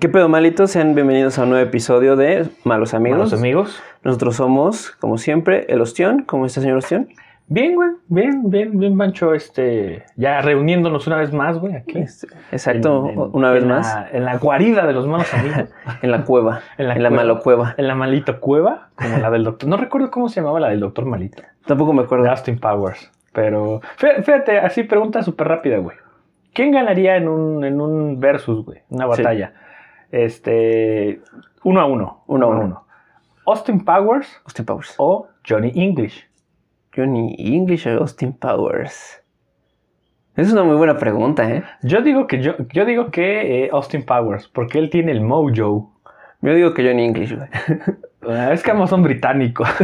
¿Qué pedo malitos? Sean bienvenidos a un nuevo episodio de Malos Amigos. Malos amigos. Nosotros somos, como siempre, el Ostión. ¿Cómo está, señor Ostión? Bien, güey. Bien, bien, bien, Pancho. Este, ya reuniéndonos una vez más, güey, aquí. Este, exacto, En- en- una vez en más. la- en la guarida de los malos amigos. En la cueva. En la en la malo cueva. en la malito cueva, como la del doctor. No recuerdo cómo se llamaba la del doctor malito. Tampoco me acuerdo. Austin Powers. Pero, fí- fíjate, así pregunta súper rápida, güey. ¿Quién ganaría en un, en un versus, güey? Una Sí. Este, uno a uno. Uno a uno. ¿Austin Powers Austin Powers. o Johnny English? Johnny English o Austin Powers. Es una muy buena pregunta, ¿eh? Yo digo que yo, yo digo que eh, Austin Powers, porque él tiene el mojo. Yo digo que Johnny English, güey. Ah, Es que ambos son británicos.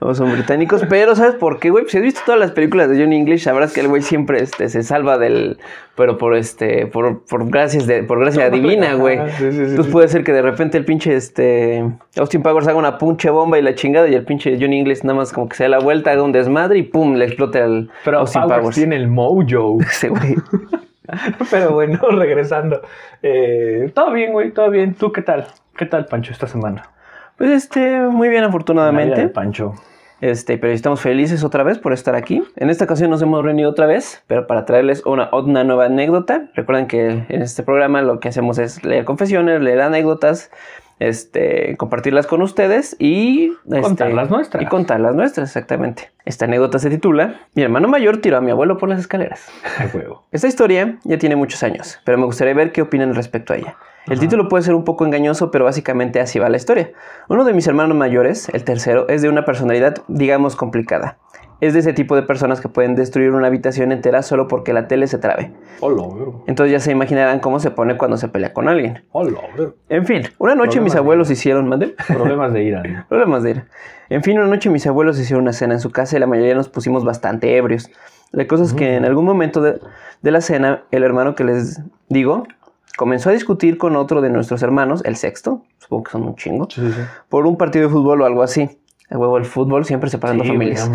O son británicos, pero ¿sabes por qué, güey? Pues, Si has visto todas las películas de Johnny English, sabrás que el güey siempre este, se salva del. Pero por este. Por, por gracias de. Por gracia divina, güey. Ajá, sí, sí, sí, Entonces puede ser que de repente el pinche este. Austin Powers haga una punche bomba y la chingada. Y el pinche Johnny English nada más como que se da la vuelta, haga un desmadre y pum, le explota al Pero Austin Powers, Powers. tiene el mojo. Ese güey. Pero bueno, regresando. Eh, todo bien, güey, todo bien. ¿Tú qué tal? ¿Qué tal, Pancho, esta semana? Pues este, muy bien, afortunadamente. Pancho. Este, pero estamos felices otra vez por estar aquí. En esta ocasión nos hemos reunido otra vez, pero para traerles una, una nueva anécdota. Recuerden que en este programa lo que hacemos es leer confesiones, leer anécdotas, este, compartirlas con ustedes y este, Contar las nuestras. Y contar las nuestras, exactamente. Esta anécdota se titula Mi hermano mayor tiró a mi abuelo por las escaleras. Esta historia ya tiene muchos años, pero me gustaría ver qué opinan respecto a ella. El Ajá. título puede ser un poco engañoso, pero básicamente así va la historia. Uno de mis hermanos mayores, el tercero, es de una personalidad, digamos, complicada. Es de ese tipo de personas que pueden destruir una habitación entera solo porque la tele se trabe. Hola. Entonces ya se imaginarán cómo se pone cuando se pelea con alguien. Hola. En fin, una noche Problemas mis abuelos hicieron... ¿Mande? Problemas de ira. ¿no? Problemas de ir. En fin, una noche mis abuelos hicieron una cena en su casa y la mayoría nos pusimos bastante ebrios. La cosa es que en algún momento de, de la cena, el hermano que les digo comenzó a discutir con otro de nuestros hermanos, el sexto, supongo que son un chingo, Sí, sí, sí. por un partido de fútbol o algo así. El huevo, el fútbol siempre separando Sí, familias.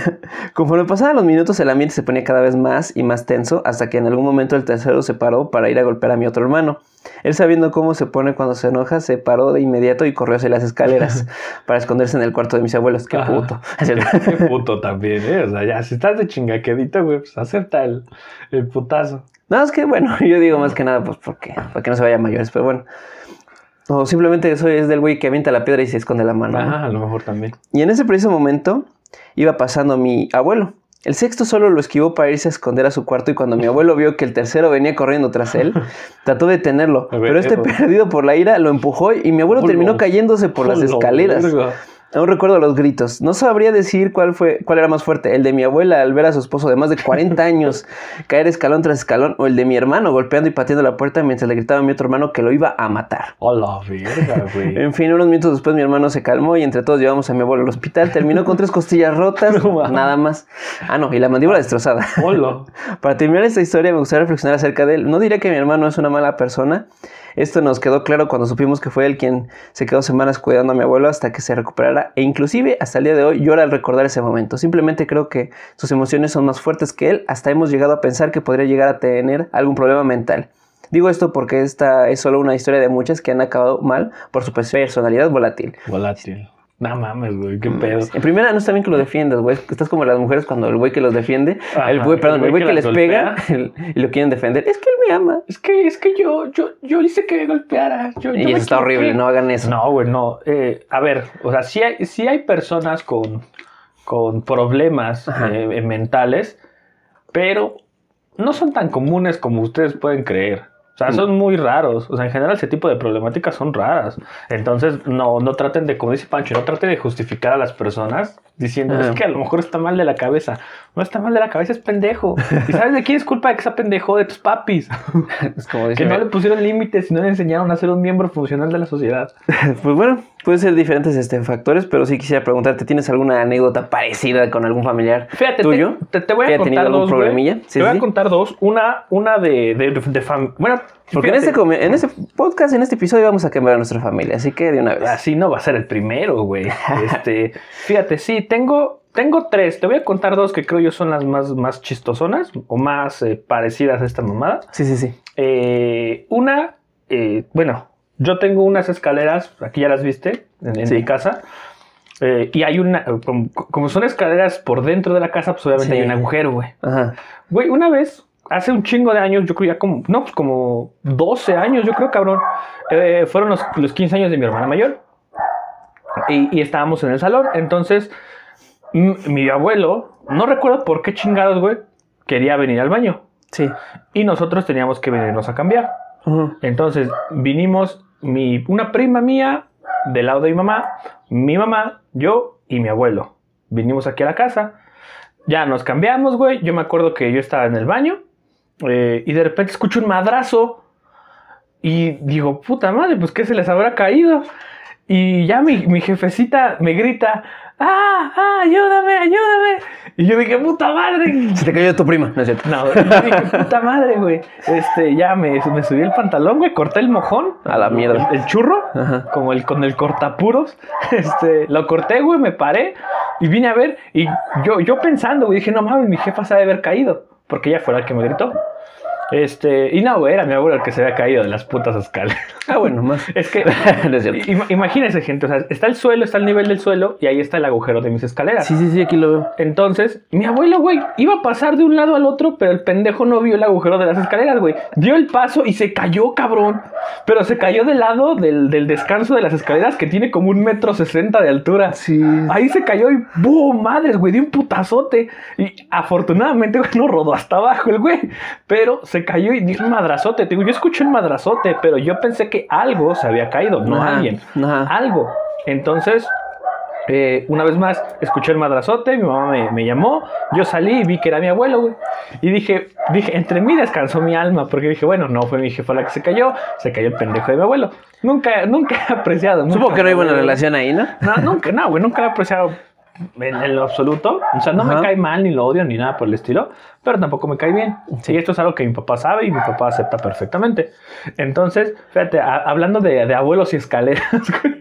Conforme pasaban los minutos, el ambiente se ponía cada vez más y más tenso, hasta que en algún momento el tercero se paró para ir a golpear a mi otro hermano. Él, sabiendo cómo se pone cuando se enoja, se paró de inmediato y corrió hacia las escaleras para esconderse en el cuarto de mis abuelos. ¡Qué Ajá. puto! Qué puto también, ¿eh? O sea, ya, si estás de chingaquedito, güey, pues acepta el, el putazo. No, es que bueno, yo digo más que nada, pues porque, para que no se vaya mayores, pero bueno. O simplemente soy es del güey que avienta la piedra y se esconde la mano. ¿no? Ajá, a lo mejor también. Y en ese preciso momento iba pasando mi abuelo. El sexto solo lo esquivó para irse a esconder a su cuarto y cuando mi abuelo vio que el tercero venía corriendo tras él, trató de detenerlo. Ver, Pero este eh, perdido por la ira lo empujó y mi abuelo terminó cayéndose por las escaleras. Aún recuerdo los gritos. No sabría decir cuál fue, cuál era más fuerte, el de mi abuela al ver a su esposo de más de 40 años caer escalón tras escalón, o el de mi hermano golpeando y pateando la puerta mientras le gritaba a mi otro hermano que lo iba a matar. Hola, verga, güey. En fin, unos minutos después mi hermano se calmó y entre todos llevamos a mi abuelo al hospital. Terminó con tres costillas rotas, No nada más. Ah, no, y la mandíbula destrozada. Hola. Para terminar esta historia me gustaría reflexionar acerca de él. No diré que mi hermano es una mala persona. Esto nos quedó claro cuando supimos que fue él quien se quedó semanas cuidando a mi abuelo hasta que se recuperara e inclusive hasta el día de hoy llora al recordar ese momento. Simplemente creo que sus emociones son más fuertes que él. Hasta hemos llegado a pensar que podría llegar a tener algún problema mental. Digo esto porque esta es solo una historia de muchas que han acabado mal por su personalidad volátil. Volátil. No mames, güey, qué pedo. En primera, no está bien que lo defiendas, güey. Estás como las mujeres cuando el güey que los defiende, Ajá, el güey, perdón, el güey que, les pega el- y lo quieren defender. Es que él me ama. Es que, es que yo, yo, yo hice que me golpeara. Yo, yo Y me eso está horrible, no hagan eso. No, güey, no. Eh, a ver, o sea, sí hay, sí hay personas con, con problemas eh, mentales, pero no son tan comunes como ustedes pueden creer. O sea, son muy raros. O sea, en general ese tipo de problemáticas son raras. Entonces, no, no traten de, como dice Pancho, no traten de justificar a las personas diciendo, es que a lo mejor está mal de la cabeza. No está mal de la cabeza, es pendejo. ¿Y sabes de quién es culpa de que sea pendejo? De tus papis. Es como que dice, no le pusieron límites y no le enseñaron a ser un miembro funcional de la sociedad. Pues bueno, pueden ser diferentes este, factores, pero sí quisiera preguntarte, ¿tienes alguna anécdota parecida con algún familiar Fíjate, tuyo? te, te, te voy ¿Que a tenido contar algún dos. problemilla? Sí, te voy sí. a contar dos. Una, una de, de, de fam- Bueno, Porque en fíjate, este, come- en este podcast, en este episodio, vamos a quemar a nuestra familia, así que de una vez. Así no va a ser el primero, güey. Este, fíjate, sí, tengo, tengo tres. Te voy a contar dos que creo yo son las más, más chistosonas o más eh, parecidas a esta mamada. Sí, sí, sí. Eh, una, eh, bueno, yo tengo unas escaleras, aquí ya las viste, en, en Sí. mi casa. eh, y hay una, como, como son escaleras por dentro de la casa, pues obviamente Sí. hay un agujero, güey. Ajá. Güey, una vez, hace un chingo de años, yo creo ya como, no, pues como 12 años, yo creo, cabrón. eh, fueron los, los 15 años de mi hermana mayor. Y, y estábamos en el salón. Entonces, mi abuelo, no recuerdo por qué chingados, güey, quería venir al baño. Sí. Y nosotros teníamos que venirnos a cambiar. Entonces, vinimos mi, una prima mía del lado de mi mamá, mi mamá, yo y mi abuelo. Vinimos aquí a la casa. Ya nos cambiamos, güey. Yo me acuerdo que yo estaba en el baño eh, y de repente escucho un madrazo y digo, puta madre, pues ¿qué se les habrá caído? Y ya mi, mi jefecita me grita, ¡ah, ah, ayúdame, ayúdame! Y yo dije, puta madre, Se te cayó tu prima, ¿no es cierto? no, yo dije, puta madre, güey. Este, ya me, me subí el pantalón, güey, corté el mojón. A la mierda. El, el churro, Ajá. como el con el cortapuros. Este, lo corté, güey, me paré y vine a ver. Y yo, yo pensando, güey, dije, no mames, mi jefa se ha de haber caído. Porque ella fue la que me gritó. Este, y no, güey, era mi abuelo el que se había caído de las putas escaleras. Ah, bueno, más. Es que, no es ima- imagínense, gente, o sea, está el suelo, está el nivel del suelo y ahí está el agujero de mis escaleras. Sí, sí, sí, aquí lo veo. Entonces, mi abuelo, güey, iba a pasar de un lado al otro, pero el pendejo no vio el agujero de las escaleras, güey. Dio el paso y se cayó, cabrón. Pero se cayó del lado del, del descanso de las escaleras que tiene como un metro sesenta de altura. Sí. Ahí se cayó y ¡boom! Madres, güey, dio un putazote. Y afortunadamente, güey, no rodó hasta abajo el güey. Pero se cayó y dio un madrazote. Te digo, yo escuché un madrazote, pero yo pensé que algo se había caído, no Ajá, alguien. ajá. Algo. Entonces, eh, una vez más, escuché el madrazote, mi mamá me, me llamó, yo salí y vi que era mi abuelo, güey. Y dije, dije, entre mí descansó mi alma, porque dije, bueno, no fue mi jefa la que se cayó, se cayó el pendejo de mi abuelo. Nunca, nunca he apreciado. Supongo que no hay buena relación ahí, ¿no? No, nunca, no, güey, nunca he apreciado en, en lo absoluto. O sea, no Ajá. me cae mal, ni lo odio, ni nada por el estilo, pero tampoco me cae bien. Sí. Esto es algo que mi papá sabe y mi papá acepta perfectamente. Entonces, fíjate, a- hablando de, de abuelos y escaleras, güey.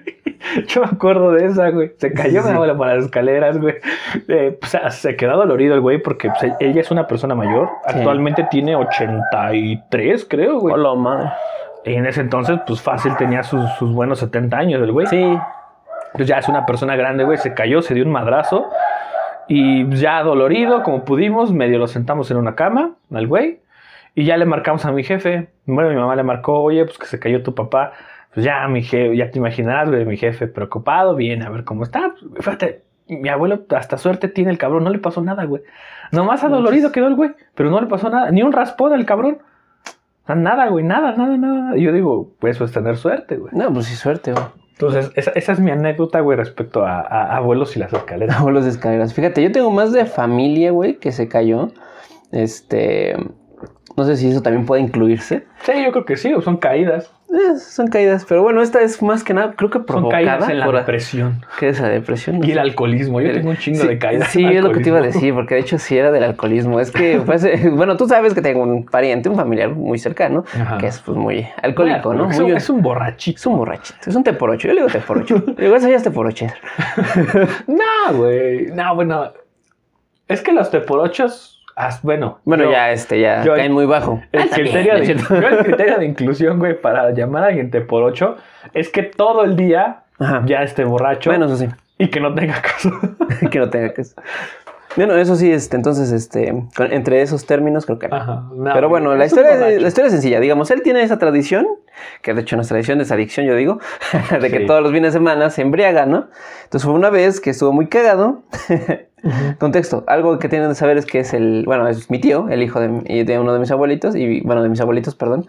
Yo me acuerdo de esa, güey. Se cayó Sí, mi sí. abuela por las escaleras, güey. Eh, pues, se quedó dolorido el güey porque pues, ella es una persona mayor. Sí. Actualmente tiene 83, creo, güey. Hola, madre. Y en ese entonces, pues fácil tenía sus, sus buenos 70 años el güey. Sí. Pues ya es una persona grande, güey. Se cayó, se dio un madrazo. Y ya dolorido, como pudimos, medio lo sentamos en una cama al güey. Y ya le marcamos a mi jefe. Bueno, mi mamá le marcó, oye, pues que se cayó tu papá. Pues ya, mi jefe, ya te imaginarás, güey, mi jefe preocupado, viene a ver cómo está. Pues, Fíjate, mi abuelo hasta suerte tiene el cabrón, no le pasó nada, güey. Nomás adolorido quedó el güey, pero no le pasó nada, ni un raspón al cabrón. Nada, güey, nada, nada, nada. Y yo digo, pues eso es tener suerte, güey. No, pues sí, suerte, güey. Entonces, esa, esa es mi anécdota, güey, respecto a, a abuelos y las escaleras. Abuelos de escaleras. Fíjate, yo tengo más de familia, güey, que se cayó. Este. No sé si eso también puede incluirse. Sí, yo creo que sí, son caídas. Eh, son caídas, pero bueno, esta es más que nada, creo que Son provocada caídas en la por depresión. ¿Qué es la depresión? Y el alcoholismo. Yo El- tengo un chingo sí, de caídas. Sí, es lo que te iba a decir, porque de hecho sí era del alcoholismo. Es que, pues, eh, bueno, tú sabes que tengo un pariente, un familiar muy cercano, Ajá. que es pues muy alcohólico, Bueno, ¿no? Es Muy- un, es un borrachito. es un borrachito, es un te por ocho. Yo le digo te por ocho. Le digo, eso ya es te por ocho. No, güey. No, bueno. Es que los teporochos. As- bueno. Bueno, yo- ya, este, ya yo- caen muy bajo. El Ah, criterio, ¿no de, es cierto? yo el criterio de inclusión, güey, para llamar a alguien te por ocho es que todo el día Ajá. ya esté borracho Bueno, eso sí, y que no tenga caso. que no tenga que... Bueno, eso sí, este, entonces, este, con- entre esos términos creo que no. Ajá. No, Pero bueno, la es historia, borracho. la historia es sencilla. Digamos, él tiene esa tradición, que de hecho no es tradición, es adicción, yo digo, de que Sí. todos los fines de semana se embriaga, ¿no? Entonces fue una vez que estuvo muy cagado. Contexto, algo que tienen que saber es que es el, bueno, es mi tío, el hijo de, uno de mis abuelitos, y bueno, de mis abuelitos, perdón.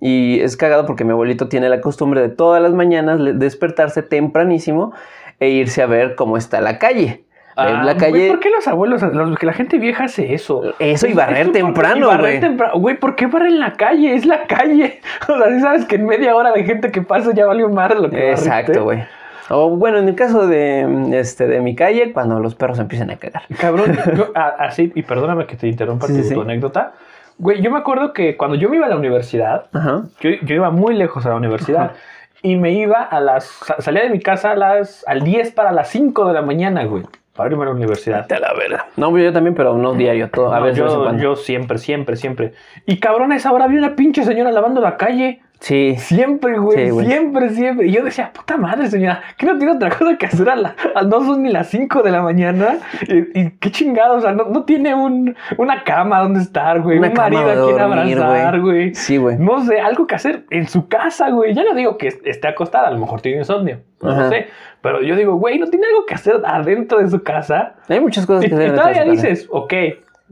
Y es cagado porque mi abuelito tiene la costumbre de todas las mañanas despertarse tempranísimo e irse a ver cómo está la calle. Ver Ah, la güey, calle, ¿Por qué los abuelos, los, que la gente vieja hace eso? eso y barrer Eso, temprano, y barrer güey. temprano. Güey, ¿por qué barrer en la calle? Es la calle. O sea, si sabes que en media hora de gente que pasa ya valió más lo que barriste. Exacto, güey. O bueno, en el caso de, este, de mi calle, cuando los perros empiezan a cagar. Cabrón, yo, a- así, y perdóname que te interrumpa Sí, tu, sí, tu anécdota. Güey, yo me acuerdo que cuando yo me iba a la universidad, Ajá. yo, yo iba muy lejos a la universidad. Ajá. Y me iba a las. sa- Salía de mi casa a las, al 10 para las 5 de la mañana, güey. para irme a la universidad. Te la verga. No, yo también, pero no diario, todo, a No, veces. vez en yo, yo siempre, siempre, siempre. Y cabrón, a esa hora vi una pinche señora lavando la calle. Sí. Siempre, güey, Sí, güey. siempre, siempre. Y yo decía, puta madre, señora, que no tiene otra cosa que hacer a la, a- no son ni las 5 de la mañana. Y, y qué chingado, o sea, no, no tiene un, una cama donde estar, güey. Una un marido a quien abrazar, güey. Sí, güey. No sé, algo que hacer en su casa, güey. Ya no digo que est- esté acostada, a lo mejor tiene insomnio. No Ajá. sé. Pero yo digo, güey, no tiene algo que hacer adentro de su casa. Hay muchas cosas Y, que y hacer. en todavía dices, ok,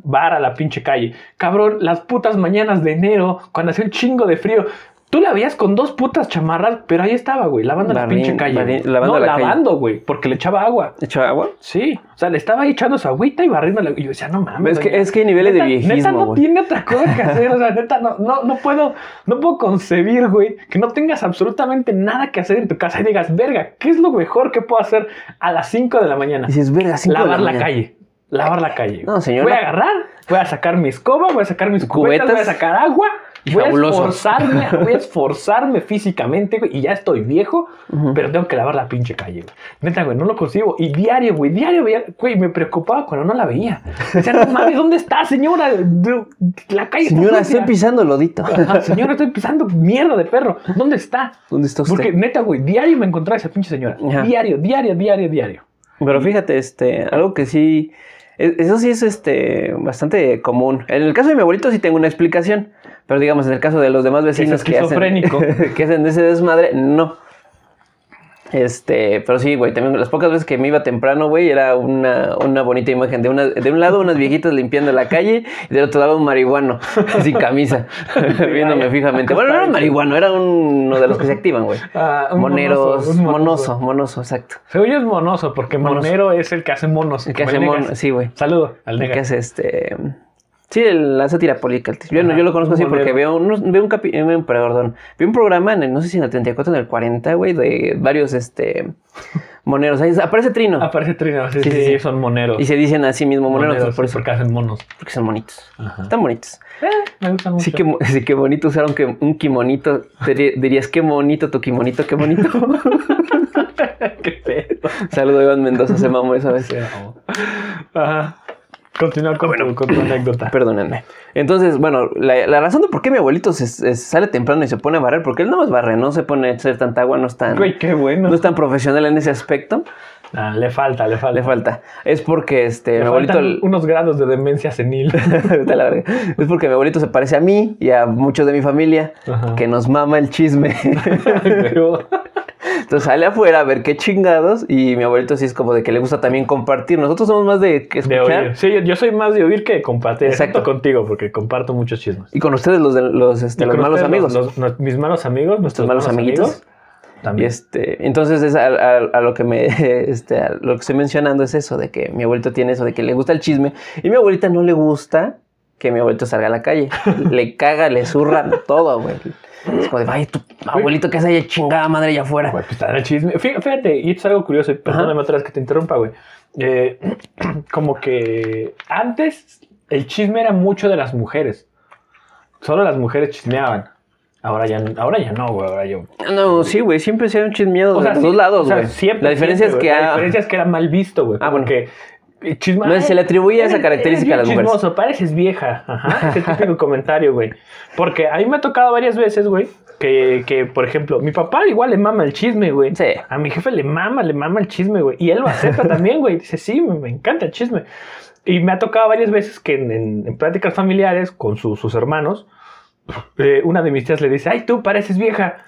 bar a la pinche calle. Cabrón, las putas mañanas de enero, cuando hacía un chingo de frío. Tú la veías con dos putas chamarras, pero ahí estaba, güey, lavando la pinche calle. lavando no, la calle. lavando, güey, porque le echaba agua. ¿Echó agua? Sí, o sea, le estaba ahí echando su agüita y barriendo la... Y yo decía, no mames. Es que- es que hay niveles de viejismo, Neta no güey. tiene otra cosa que hacer, o sea, neta, no, no, no puedo, no puedo concebir, güey, que no tengas absolutamente nada que hacer en tu casa y digas, verga, ¿qué es lo mejor que puedo hacer a las 5 de la mañana? Dices, verga, cinco de lavar la, calle. Lavar la calle. No, señora. Voy a agarrar, voy a sacar mi escoba, voy a sacar mis cubetas, Cubetas. voy a sacar agua. Voy a Fabuloso. esforzarme, voy a esforzarme físicamente, güey, y ya estoy viejo, pero tengo que lavar la pinche calle, güey. Neta, güey, no lo consigo. Y diario, güey, diario veía, güey, me preocupaba cuando no la veía. Decía, no mames, ¿dónde está, señora? La calle Señora, estoy pisando lodito. Ajá, señora, estoy pisando mierda de perro. ¿Dónde está? ¿Dónde está usted? Porque neta, güey, diario me encontraba esa pinche señora. Ajá. Diario, diario, diario, diario. Pero fíjate, este, algo que sí, e- eso sí es este, bastante común. En el caso de mi abuelito sí tengo una explicación, pero digamos en el caso de los demás vecinos que hacen, esquizofrénico. que hacen ese desmadre, no. Este, pero sí, güey, también las pocas veces que me iba temprano, güey, era una, una bonita imagen. De, una, de un lado unas viejitas limpiando la calle y del otro lado un marihuano sin camisa, viéndome fijamente. Bueno, no era un marihuano, era uno de los que se activan, güey. Ah, Moneros, monoso, monoso, monoso, exacto. Según yo es monoso, porque Monoso. monero es el que hace monos. El que hace Negas. mono, sí, güey. Saludo al El que hace este. Sí, el- la sátira política. Yo, no- yo lo conozco un así porque veo, veo un capi, eh, perdón, vi un programa en el, no sé si en el 34 o en el 40, güey, de varios este moneros. Ahí aparece Trino. Aparece Trino, sí, Sí, sí, sí, son moneros. y se dicen a sí mismo moneros, Moneros, por eso, porque hacen monos. porque son bonitos. Ajá. Están bonitos. Eh, me gustan mucho. Sí que, sí que bonito usaron que un kimonito. Dirías, qué bonito tu kimonito, qué bonito. Qué pedo. Saludo a Iván Mendoza, se mamó esa vez. Ajá. Continúa con, tu, con tu anécdota. Perdónenme. Entonces, bueno, la, la razón de por qué mi abuelito se, se sale temprano y se pone a barrer, porque él no más barre, no se pone a hacer tanta agua, no es tan, Güey, qué bueno. no es tan profesional en ese aspecto. Ah, le falta, le falta. Le falta. Es porque este, Le mi abuelito. unos grados de demencia senil. Es porque mi abuelito se parece a mí y a muchos de mi familia Ajá. que nos mama el chisme. Entonces sale afuera a ver qué chingados y mi abuelito sí es como de que le gusta también compartir. Nosotros somos más de que de escuchar. oír. Sí, yo, soy más de oír que de compartir. Exacto. Contigo, porque comparto muchos chismes. Y con ustedes los, de, los, este, los malos amigos. los- los- mis malos amigos, nuestros malos amiguitos. Y También. este, entonces es a, a- a lo que me este, a lo que estoy mencionando es eso de que mi abuelito tiene eso de que le gusta el chisme y mi abuelita no le gusta que mi abuelito salga a la calle. le caga, le zurra todo, güey. Es como de, ay, tu abuelito que se haya chingada madre allá afuera. Güey, pues está en el chisme. Fí- Fíjate, y esto es algo curioso, perdóname otra vez que te interrumpa, güey. Eh, como que antes el chisme era mucho de las mujeres. Solo las mujeres chismeaban. Ahora ya, ahora ya no, güey. Ahora yo. No, sí, güey, siempre se han chismeado O de los sí, dos lados, o sea, güey. siempre, la diferencia siempre, es que güey. La diferencia es que era mal visto, güey. Ah, bueno. Chisme. No, se le atribuye esa eres- característica eres a las bien mujeres. chismoso, pareces vieja. Ajá. Ese típico comentario, güey. Porque a mí me ha tocado varias veces, güey, que, que, por ejemplo, mi papá igual le mama el chisme, güey. Sí. A mi jefe le mama, le mama el chisme, güey. Y él lo acepta también, güey. Dice, sí, me, me encanta el chisme. Y me ha tocado varias veces que en, en- en pláticas familiares con su- sus hermanos, eh, una de mis tías le dice, ay, tú pareces vieja.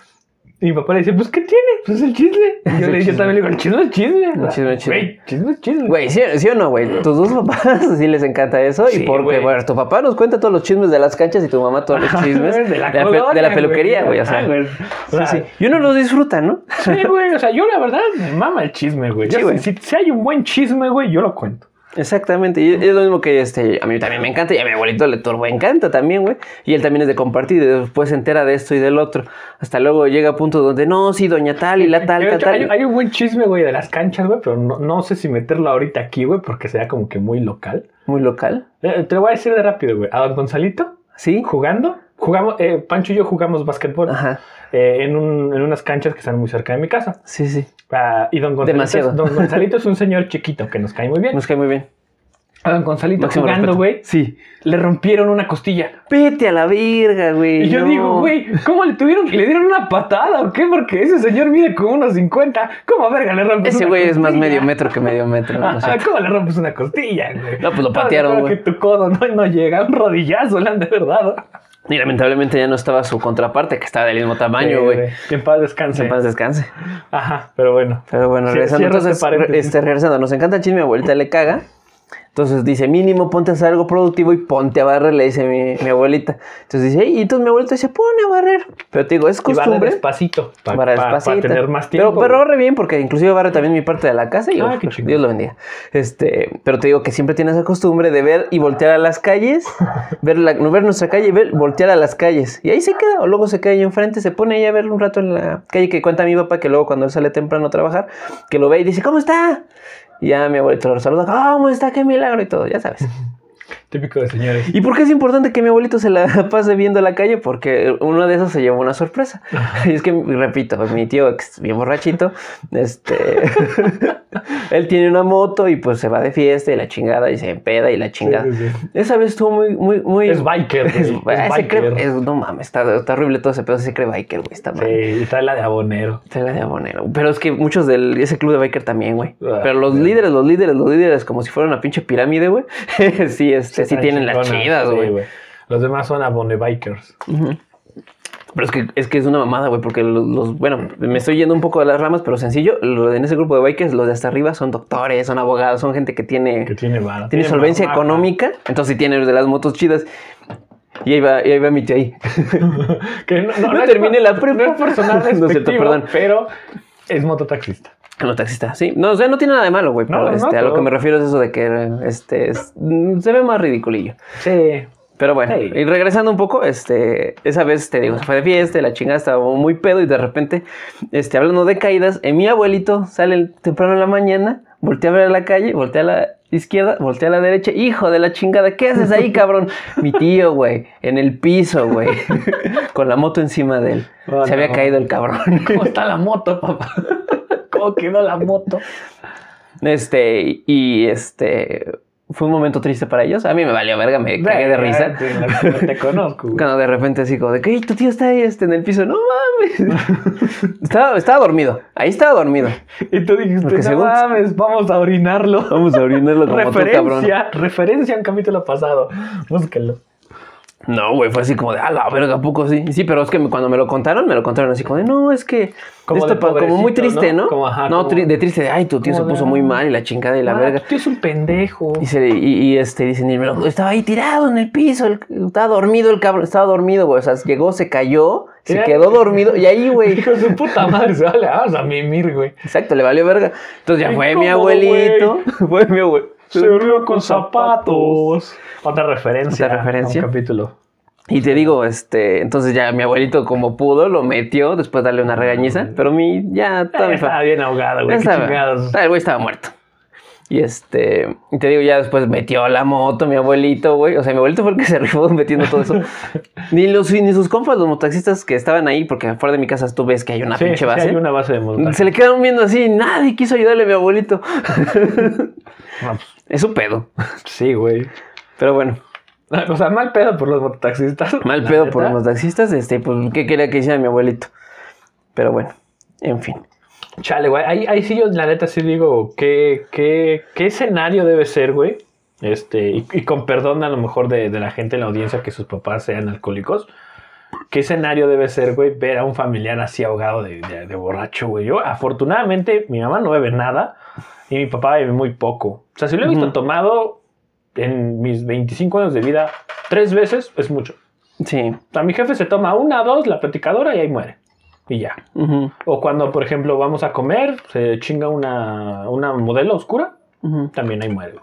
Y mi papá le dice, pues, ¿qué tiene? Pues el chisme. Y yo, le, yo también le digo, el chisme es chisme. El chisme es chisme. Güey, chisme es chisme. Güey, ¿sí, sí o no, güey? Tus dos papás sí les encanta eso. Sí, y porque, güey. bueno, tu papá nos cuenta todos los chismes de las canchas y tu mamá todos los chismes de la, pe- colonia, de la peluquería, güey. O sea, Ajá, güey. O sí, sea, sí. Y uno los disfruta, ¿no? Sí, güey. O sea, yo la verdad me mama el chisme, Sí, güey. Si, si hay un buen chisme, güey, yo lo cuento. Exactamente, y es lo mismo que este, a mí también me encanta y a mi abuelito le turbo encanta también, güey. Y él también es de compartir y después se entera de esto y del otro. Hasta luego llega a punto donde no, sí, doña tal y la tal, tal, hecho, tal. hay, hay un buen chisme, güey, de las canchas, güey, pero no, no sé si meterlo ahorita aquí, güey, porque sería como que muy local. Muy local. Eh, te lo voy a decir de rápido, güey. A don Gonzalito, Sí. jugando, Jugamos, eh, Pancho y yo jugamos básquetbol Ajá. Eh, en, un- en unas canchas que están muy cerca de mi casa. Sí, sí. Ah, y don Gonzalito, Demasiado. don Gonzalito es un señor chiquito que nos cae muy bien. Nos cae muy bien. A don Gonzalito Máximo jugando, güey, Sí. le rompieron una costilla. Vete a la verga, güey. Y yo no. digo, güey, ¿cómo le tuvieron que le dieron una patada o qué? Porque ese señor mide como unos 50. ¿Cómo verga le rompes Ese güey es más medio metro que medio metro. No sé. ¿Cómo le rompes una costilla, güey? No, pues lo patearon, güey. que tu codo no, no llega, un rodillazo le han de verdad. Y lamentablemente ya no estaba su contraparte, que estaba del mismo tamaño, güey. Que en paz descanse. En paz descanse. Ajá, pero bueno. Pero bueno, regresando. este Entonces, este, regresando, nos encanta el chisme, abuelita le caga. Entonces dice, mínimo ponte a hacer algo productivo y ponte a barrer, le dice mi, mi abuelita. Entonces dice, y entonces mi abuelita dice, pone a barrer. Pero te digo, es Y barre costumbre. despacito. Para Barre despacito. tener más tiempo. Pero, pero barre bien, porque inclusive barre también mi parte de la casa y Ah, uf, qué chingón. Dios lo bendiga. Este, pero te digo que siempre tiene esa costumbre de ver y voltear a las calles, ver, la, no ver nuestra calle y ver, voltear a las calles. Y ahí se queda, o luego se queda ahí enfrente, se pone ahí a ver un rato en la calle que cuenta mi papá que luego cuando él sale temprano a trabajar, que lo ve y dice, ¿cómo está? Y ya mi abuelito lo saluda, ¿cómo está? ¡Qué milagro! Y todo, ya sabes. Típico de señores. ¿Y por qué es importante que mi abuelito se la pase viendo la calle? Porque uno de esos se llevó una sorpresa. Y es que, repito, mi tío, que es bien borrachito, este, él tiene una moto y pues se va de fiesta y la chingada y se empeda y la chingada. Sí, sí, sí. Esa vez estuvo muy, muy, muy... Es biker. Es- Es cree- biker. es- no mames, está, está horrible todo ese pedo, se cree biker, güey, está mal. Sí, trae la de abonero. Está la de abonero. Pero es que muchos de ese club de biker también, güey. Ah, Pero los líderes, los líderes, los líderes, como si fuera una pinche pirámide, güey. sí, este, sí tienen las chidas, sí, güey. Los demás son abone bikers. Ujú. Pero es que, es que es una mamada, güey, porque los, los- bueno, me estoy yendo un poco de las ramas, pero sencillo, lo- en ese grupo de bikers, los de hasta arriba son doctores, son abogados, son gente que tiene, Que tiene vara. tiene solvencia económica, entonces sí tiene de las motos chidas. Y ahí va, y ahí va mi tío ahí. Que no, No terminé la prepa. No es por sonar No perdón. pero es mototaxista. No, taxista, sí. No, o sea, no tiene nada de malo, güey, No, pero no, este, a lo que me refiero es eso de que este, es- mm, se ve más ridiculillo. Sí. Pero bueno, Hey. y regresando un poco, este, esa vez te digo, se fue de fiesta, la chingada estaba muy pedo y de repente, este, hablando de caídas, eh, mi abuelito sale temprano en la mañana, voltea a ver a la calle, voltea a la izquierda, voltea a la derecha, hijo de la chingada, ¿qué haces ahí, cabrón? Mi tío, güey, en el piso, güey, con la moto encima de él. Oh, se había caído el cabrón. ¿Cómo está la moto, papá? ¿Cómo quedó la moto? Este, y este, fue un momento triste para ellos. A mí me valió verga, me cagué de risa. Te, te conozco. güey. Cuando de repente así como de que "Ey, tu tío está ahí este, en el piso, no mames. estaba, estaba dormido, ahí estaba dormido. Y tú dijiste, Porque no según- mames, vamos a orinarlo. Vamos a orinarlo como tú, cabrón. referencia, referencia a un capítulo pasado. Búsquelo. No, güey, fue así como de, a la verga, ¿a poco sí? Sí, pero es que cuando me lo contaron, me lo contaron así como de, no, es que. Como esto muy triste, ¿no? ¿no? Como, ajá, no, como- tri- de triste, de, ay, tu tío se puso muy ah, mal y la chingada y la Ah, verga. tu tío es un pendejo. Y, se- y- y, este, dicen, y me lo- estaba ahí tirado en el piso, el- estaba dormido el cabrón, estaba dormido, güey. O sea, llegó, se cayó, se quedó dormido y ahí, güey. Hijo de su puta madre, se vale, vamos a mimir, güey. Exacto, le valió verga. Entonces ya fue mi abuelito. Fue mi abuelo. Se durmió con zapatos. Otra referencia. Otra referencia. a Un capítulo. Y te digo, este, entonces ya mi abuelito como pudo lo metió después de darle una regañiza, pero mi ya toda mi Eh, Estaba bien ahogado, güey. Qué estaba- chingados. el güey estaba muerto. Y este, y te digo, ya después metió la moto mi abuelito, güey. O sea, mi abuelito fue el que se rifó metiendo todo eso. ni los ni sus compas, los mototaxistas que estaban ahí, porque afuera de mi casa tú ves que hay una Sí, pinche sí, base. hay una base de montaje. Se le quedaron viendo así, nadie quiso ayudarle a mi abuelito. Es un pedo. Sí, güey. Pero bueno, O sea, mal pedo por los mototaxistas. mal pedo por los taxistas, este, pues, ¿qué quería que hiciera mi abuelito? Pero bueno, en fin. Chale, güey. Ahí, ahí sí yo, la neta, sí digo, ¿qué, qué, qué escenario debe ser, güey? Este, y, y con perdón a lo mejor de, de la gente en la audiencia que sus papás sean alcohólicos. ¿Qué escenario debe ser, güey, ver a un familiar así ahogado de, de- de borracho, güey? Yo, afortunadamente, mi mamá no bebe nada y mi papá bebe muy poco. O sea, si lo he visto tomado en mis 25 años de vida tres veces, es mucho. Sí. O sea, mi jefe se toma una, dos, la platicadora y ahí muere. Y ya. O cuando, por ejemplo, vamos a comer, se chinga una, una modelo oscura, también ahí muere.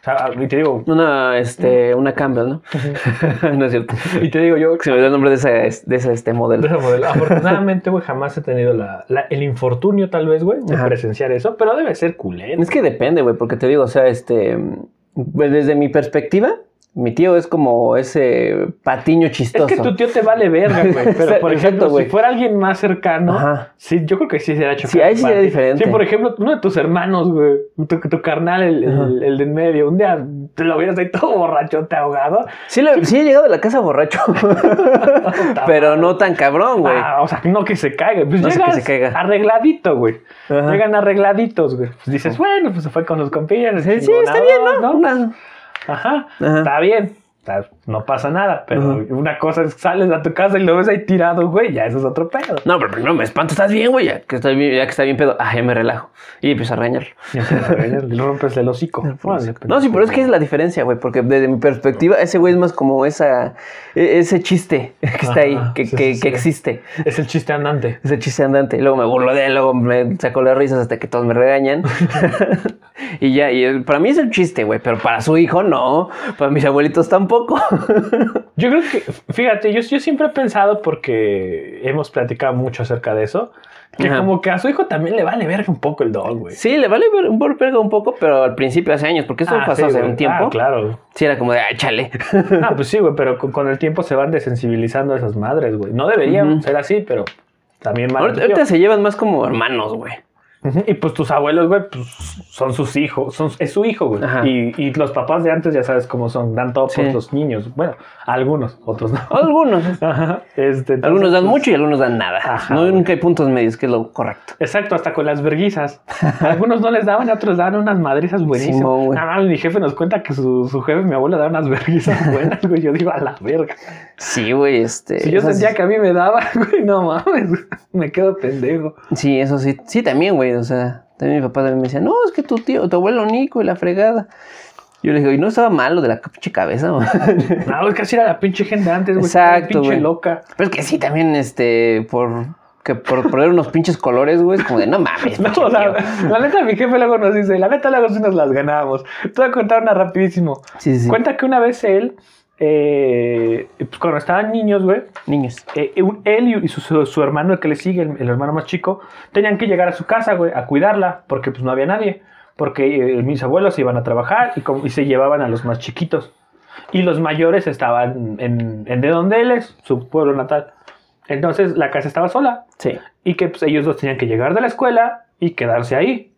O sea, y te digo, Una, este, una Campbell, ¿no? no es cierto. y te digo yo, Se me dio el nombre de esa, de esa este de modelo. esa modelo, afortunadamente, güey, jamás he tenido la, la- el infortunio, tal vez, güey, de Ajá. presenciar eso, pero debe ser culero. Es que depende, güey, porque te digo, o sea, este, pues, desde mi perspectiva, Mi tío es como ese patiño chistoso. Es que tu tío te vale verga, güey. Pero, por Exacto, ejemplo, si fuera alguien más cercano, Ajá. sí, yo creo que sí sería chocante. Sí, ahí sí sería diferente. Sí, por ejemplo, uno de tus hermanos, güey, tu, tu carnal, el, el, Ajá. el de en medio, un día te lo vieras ahí todo borrachote ahogado. Sí, sí he llegado de la casa borracho. Pero no tan cabrón, güey. Ah, o sea, no que se caiga. Pues No llegas que se caiga. arregladito, güey. Llegan arregladitos, güey. Pues dices, bueno, pues se fue con sus compillas. Sí, está bien, ¿no? Una- Ajá, Ajá. está bien. Sea, no pasa nada, pero una cosa es que sales a tu casa y lo ves ahí tirado, güey, ya eso es otro pedo. No, pero primero me espanto. ¿Estás bien, güey? Ya que, estoy bien, ya que está bien pedo. Ah, ya me relajo. Y empiezo a regañarlo. Y empiezas a le rompes el hocico. No, sí, pero es que es la diferencia, güey. Porque desde mi perspectiva, ese güey es más como esa, e- ese chiste que está ahí, Ajá, que, sí, que- sí, que existe. Es el chiste andante. Ese chiste andante. Y luego me burlo de él, luego me saco las risas hasta que todos me regañan. y ya, y el- para mí es el chiste, güey. Pero para su hijo, no. Para mis abuelitos tampoco. Yo creo que, fíjate, yo, yo siempre he pensado, porque hemos platicado mucho acerca de eso, que Ajá. como que a su hijo también le vale verga un poco el dog, güey. sí, le vale verga un poco, pero al principio, hace años, porque esto Ah, pasó sí, hace güey. un tiempo. Ah, claro. Sí, era como de, ah, chale. Ah, pues sí, güey, pero con, con el tiempo se van desensibilizando esas madres, güey. No deberían ser así, pero también mal. ahorita, ahorita se llevan más como hermanos, güey. Y pues tus abuelos, güey, pues son sus hijos, son, es su hijo, güey. Y, y los papás de antes ya sabes cómo son, dan todo por Sí. los niños. Bueno, algunos, otros no. Algunos. Ajá, este, entonces, Algunos dan pues, mucho y algunos dan nada. Ajá, no, nunca hay puntos medios, que es lo correcto. Exacto, hasta con las verguizas. Algunos no les daban otros daban unas madrizas buenísimas. Güey. Nada más mi jefe nos cuenta que su, su jefe, mi abuelo, daba unas verguizas buenas, güey. Yo digo, a la verga. Sí, güey, este. Si yo esas- sentía que a mí me daba, güey, no mames, me quedo pendejo. Sí, eso sí. Sí, también, güey. O sea, también mi papá también me decía, no, es que tu tío, tu abuelo Nico y la fregada. Yo le digo, y no estaba malo de la pinche cabeza, güey. No, es que así era la pinche gente antes, güey. Exacto, Pinche güey. loca. Pero es que sí, también, este, por. Que por poner unos pinches colores, güey, es como de no mames. No, pinche o sea, tío". la neta, mi jefe luego nos dice, la neta, luego sí nos las ganábamos. Te voy a contar una rapidísimo. Sí, sí, sí. Cuenta que una vez él, eh, pues cuando estaban niños, güey, Niños. eh, él y su, su- su hermano, el que le sigue, el, el hermano más chico, tenían que llegar a su casa, güey, a cuidarla, porque pues no había nadie. Porque eh, mis abuelos se iban a trabajar y, como- y se llevaban a los más chiquitos. Y los mayores estaban en, en de donde él es, su pueblo natal. Entonces la casa estaba sola Sí. y que pues, ellos dos tenían que llegar de la escuela y quedarse ahí.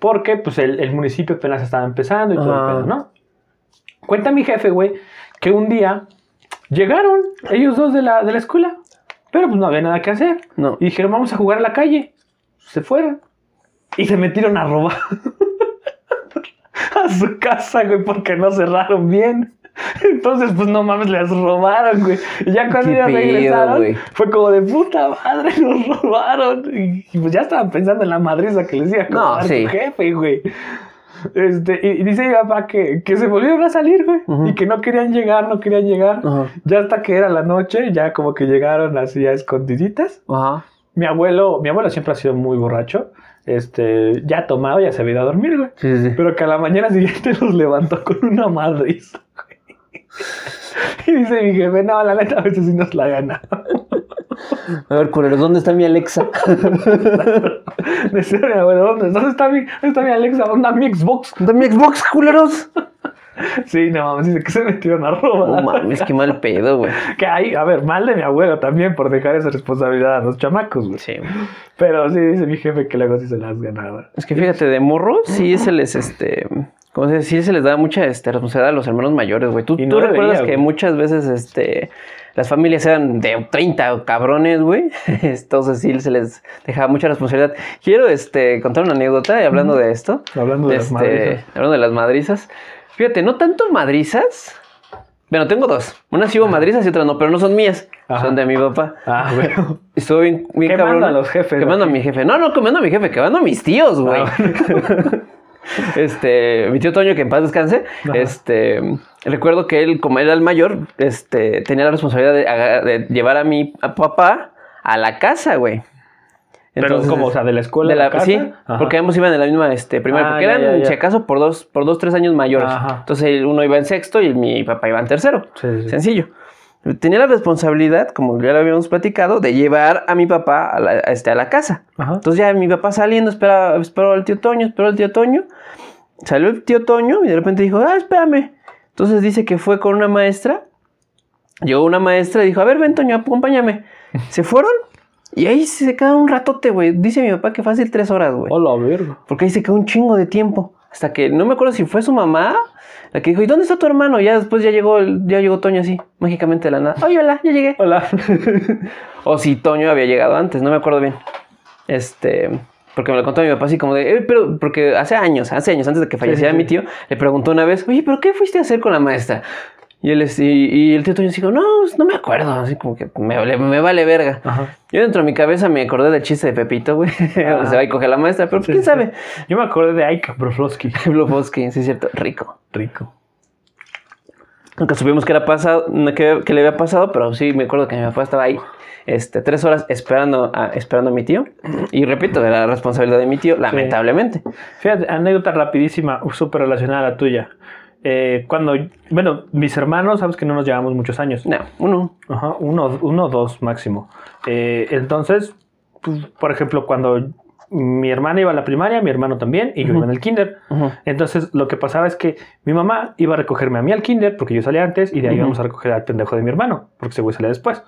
Porque pues el, el municipio apenas estaba empezando y todo el pedo, ¿no? Cuenta mi jefe, güey, que un día llegaron ellos dos de la, de la escuela, pero pues no había nada que hacer. No. Y dijeron, vamos a jugar a la calle. Se fueron. Y se metieron a robar a su casa, güey, porque no cerraron bien. Entonces, pues no mames, les robaron, güey. Y ya cuando ellos regresaron, güey. fue como de puta madre, nos robaron. Y, y pues ya estaban pensando en la madriza que les iba a No, sí. su jefe, güey. Este, y, dice mi papá que, que se volvieron a salir, güey. Y que no querían llegar, no querían llegar. Ya hasta que era la noche, ya como que llegaron así a escondiditas. Mi abuelo, mi abuelo siempre ha sido muy borracho. Este, ya tomado, ya se había ido a dormir, güey. Sí, sí, sí. Pero que a la mañana siguiente los levantó con una madriza, güey. Y dice mi jefe, no, la neta, a veces sí nos la gana. A ver, culeros, ¿dónde está mi Alexa? Decía mi abuelo, ¿dónde, dónde está mi, dónde está mi Alexa? ¿Dónde está mi Xbox? ¿Dónde está mi Xbox, culeros? Sí, no mames, dice que se metieron a No robar. mames, qué mal pedo, güey. que ahí, a ver, mal de mi abuelo también por dejar esa responsabilidad a los chamacos, güey. Sí. Pero sí dice mi jefe que luego sí se las ganaba. Es que fíjate, de morro sí se les, este... ¿Cómo se dice? Sí se les da mucha este, responsabilidad a los hermanos mayores, güey. Tú, tú recuerdas que muchas veces, este... Las familias eran de 30 cabrones, güey. Entonces sí se les dejaba mucha responsabilidad. Quiero, este, contar una anécdota y hablando de esto. Hablando de las Este, madrizas. Hablando de las madrizas. Fíjate, no tanto madrizas. Bueno, tengo dos. Unas sí hubo madrizas y otras no, pero no son mías. Ajá. Son de mi papá. Ah, güey. Estuvo bien, bien Quemando cabrón. a los jefes, Quemando a ¿no? mi jefe. No, no quemando a mi jefe, quemando a mis tíos, güey. Ah, este, mi tío Toño, que en paz descanse, Ajá. este, recuerdo que él, como era el mayor, este, tenía la responsabilidad de, llevar a mi a papá a la casa, güey. Pero como, o sea, de la escuela de a la, la casa. Sí, Ajá. porque ambos iban en la misma este, primaria, Ah, porque ya, eran, ya, ya. si acaso, por dos, por dos, tres años mayores. Ajá. Entonces, uno iba en sexto y mi papá iba en tercero. Sí, sí. Sencillo. Tenía la responsabilidad, como ya lo habíamos platicado, de llevar a mi papá a la, a este, a la casa. Ajá. Entonces ya mi papá saliendo, espera, esperó al tío Toño, esperó al tío Toño. Salió el tío Toño y de repente dijo, ah, espérame. Entonces dice que fue con una maestra. Llegó una maestra y dijo, a ver, ven, Toño, acompáñame. Se fueron y ahí se quedaron un ratote, güey. Dice mi papá que fácil tres horas, güey. Hola, verga. Porque ahí se quedó un chingo de tiempo. Hasta que no me acuerdo si fue su mamá la que dijo, ¿y dónde está tu hermano? Ya después ya llegó, ya llegó Toño así, mágicamente de la nada. Oye, hola, ya llegué. Hola. O si Toño había llegado antes, no me acuerdo bien. Este, porque me lo contó mi papá así como de, "Eh, pero, porque hace años, hace años, antes de que falleciera sí, mi tío, le preguntó una vez, oye, pero ¿qué fuiste a hacer con la maestra? Y él es- y, y el tío Toño dijo, no, pues, no me acuerdo, así como que me, vale- me vale verga. Ajá. Yo dentro de mi cabeza me acordé del chiste de Pepito, güey, se va y coge a la maestra, pero pues, quién sabe. Yo me acordé de Aika Broflovsky. Blofosky, sí es cierto, rico. Rico. Nunca supimos que era pasado, no, que, que le había pasado, pero sí me acuerdo que mi papá estaba ahí este, tres horas esperando a, esperando a mi tío. Y repito, era la responsabilidad de mi tío, lamentablemente. Fíjate, anécdota rapidísima, súper relacionada a la tuya. Eh, cuando, bueno, mis hermanos, sabes que no nos llevamos muchos años. No, uno. Ajá, uno, uno o dos máximo. Eh, entonces, pues, por ejemplo, cuando mi hermana iba a la primaria, mi hermano también, y yo iba en el kinder. Ujú. Entonces, lo que pasaba es que mi mamá iba a recogerme a mí al kinder, porque yo salía antes, y de ahí Ujú. íbamos a recoger al pendejo de mi hermano, porque ese güey salía después.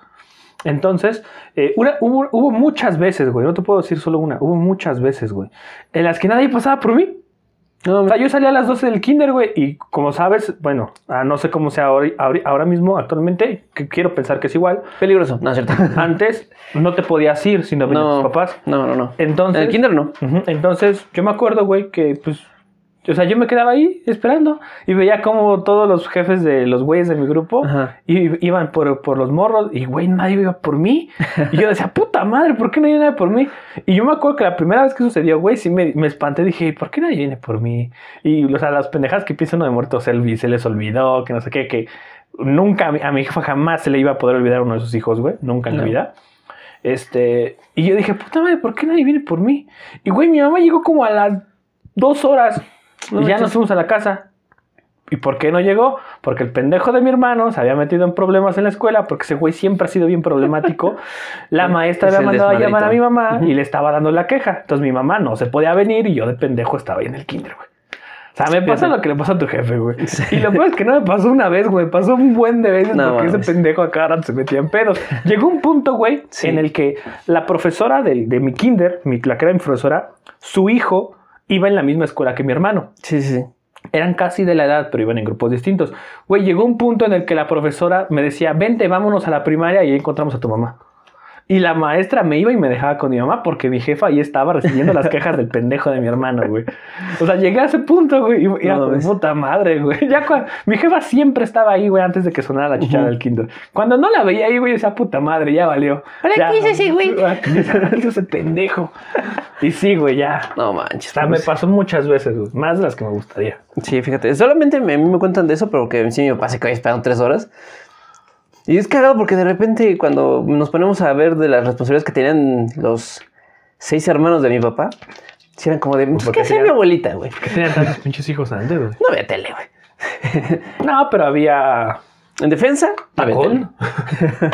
Entonces, eh, una- hubo, hubo muchas veces, güey, no te puedo decir solo una, hubo muchas veces, güey, en las que nadie pasaba por mí. No, O sea, yo salía a las 12 del kinder, güey, y como sabes, bueno, ah, no sé cómo sea ahora, ahora, mismo, actualmente, que quiero pensar que es igual. peligroso. No, es cierto. Antes no te podías ir si no venían no, tus papás. No, no, no. Entonces, en el kinder no. Entonces, yo me acuerdo, güey, que pues. O sea, yo me quedaba ahí esperando y veía como todos los jefes de los güeyes de mi grupo iban por, por los morros y, güey, nadie iba por mí. Y yo decía, puta madre, ¿por qué nadie viene por mí? Y yo me acuerdo que la primera vez que sucedió, güey, sí me, me espanté. Dije, ¿por qué nadie viene por mí? Y, o sea, las pendejadas que piensa uno de muertos, se, se les olvidó, que no sé qué, que nunca a mi, jefa jamás se le iba a poder olvidar a uno de sus hijos, güey, nunca en la vida. Este, y yo dije, puta madre, ¿por qué nadie viene por mí? Y güey, mi mamá llegó como a las dos horas No y ya nos fuimos a la casa. ¿Y por qué no llegó? Porque el pendejo de mi hermano se había metido en problemas en la escuela, porque ese güey siempre ha sido bien problemático. La maestra Es había mandado a llamar a mi mamá y le estaba dando la queja. Entonces mi mamá no se podía venir y yo de pendejo estaba ahí en el kinder, güey. O sea, me pasa lo que le pasó a tu jefe, güey. Sí. Y lo peor es que no me pasó una vez, güey. Pasó un buen de veces No porque mames. ese pendejo a cada rato se metía en pedos. Llegó un punto, güey, Sí. en el que la profesora de, de mi kinder, mi, la que era mi profesora, su hijo iba en la misma escuela que mi hermano. Sí, sí, sí. Eran casi de la edad, pero iban en grupos distintos. Güey, llegó un punto en el que la profesora me decía, vente, vámonos a la primaria y ahí encontramos a tu mamá. Y la maestra me iba y me dejaba con mi mamá porque mi jefa ahí estaba recibiendo las quejas del pendejo de mi hermano, güey. O sea, llegué a ese punto, güey. Y era No mames. puta madre, güey. Ya cuando, mi jefa siempre estaba ahí, güey, antes de que sonara la chichara Ujú. del kinder. Cuando no la veía ahí, güey, decía, puta madre, ya valió. ¿qué es ese güey? ¿Qué es ese pendejo? Y sí, güey, ya. No manches. O sea, me pues. pasó muchas veces, güey. Más de las que me gustaría. Sí, fíjate. Solamente me- a mí me cuentan de eso, pero que sí me pasa que hoy esperando tres horas. Y es cagado porque de repente cuando nos ponemos a ver de las responsabilidades que tenían los seis hermanos de mi papá, sí eran como de, pues, ¿qué hacía mi abuelita, güey? ¿Qué tenían tantos pinches hijos antes, güey? No había tele, güey. No, pero había En defensa, tacón.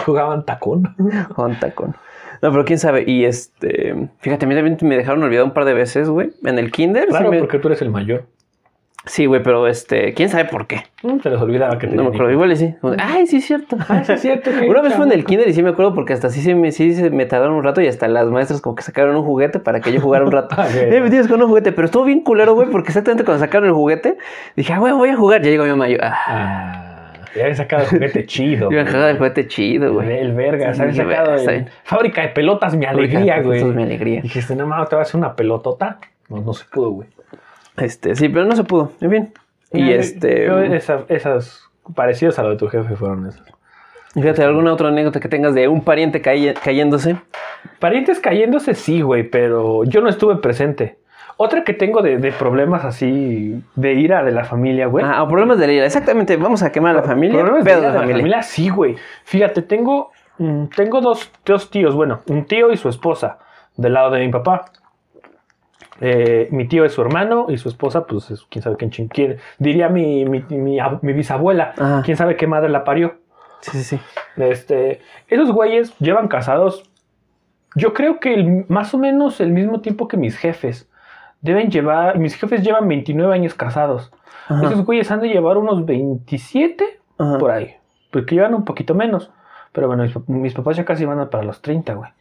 Jugaban tacón. Con tacón. No, pero quién sabe. Y este, fíjate, a mí también me dejaron olvidar un par de veces, güey. En el kinder. sí Claro, me- porque tú eres el mayor. Sí, güey, pero este, quién sabe por qué. Mm, Se les olvidaba que No me acuerdo, igual y sí. Como de, Ay, sí es cierto. Ah, sí es cierto. Una vez fue en el kinder y sí me acuerdo porque hasta sí se me, sí se me tardaron un rato y hasta las maestras como que sacaron un juguete para que yo jugara un rato. Ah. Eh, me tienes con un juguete, pero estuvo bien culero, güey, porque exactamente cuando sacaron el juguete, dije, ah, güey, voy a jugar. Ya llegó mi mamá y yo, ah, Ah, ya habían sacado el juguete chido. me güey. cagaba el juguete chido, güey. el verga, habían sacado el-. Fábrica de pelotas, mi alegría, güey. Eso es mi alegría. Dijiste, no mames, te vas a hacer una pelotota. No, no se pudo, güey. Este, sí, pero no se pudo. En fin. Y Yo- este. yo esa- esas parecidas a lo de tu jefe fueron esas. Fíjate, ¿alguna otra anécdota que tengas de un pariente caí- cayéndose? Parientes cayéndose, sí, güey, pero yo no estuve presente. Otra que tengo de, de problemas así, de ira de la familia, güey. Ah, problemas de la ira. Exactamente, vamos a quemar a la familia. Problemas de, de ira de familia. la familia, sí, güey. Fíjate, tengo, mm, tengo dos, dos tíos, bueno, un tío y su esposa, del lado de mi papá. Eh, mi tío es su hermano y su esposa, pues es quién sabe quién, quién diría mi, mi, mi mi bisabuela, Ajá. quién sabe qué madre la parió. Sí, sí, sí. Este, esos güeyes llevan casados, yo creo que el- más o menos el mismo tiempo que mis jefes. deben llevar, mis jefes llevan 29 años casados. Ajá. Esos güeyes han de llevar unos 27 Ajá. por ahí. Porque llevan un poquito menos. Pero bueno, mis, mis papás ya casi van a para los 30, güey.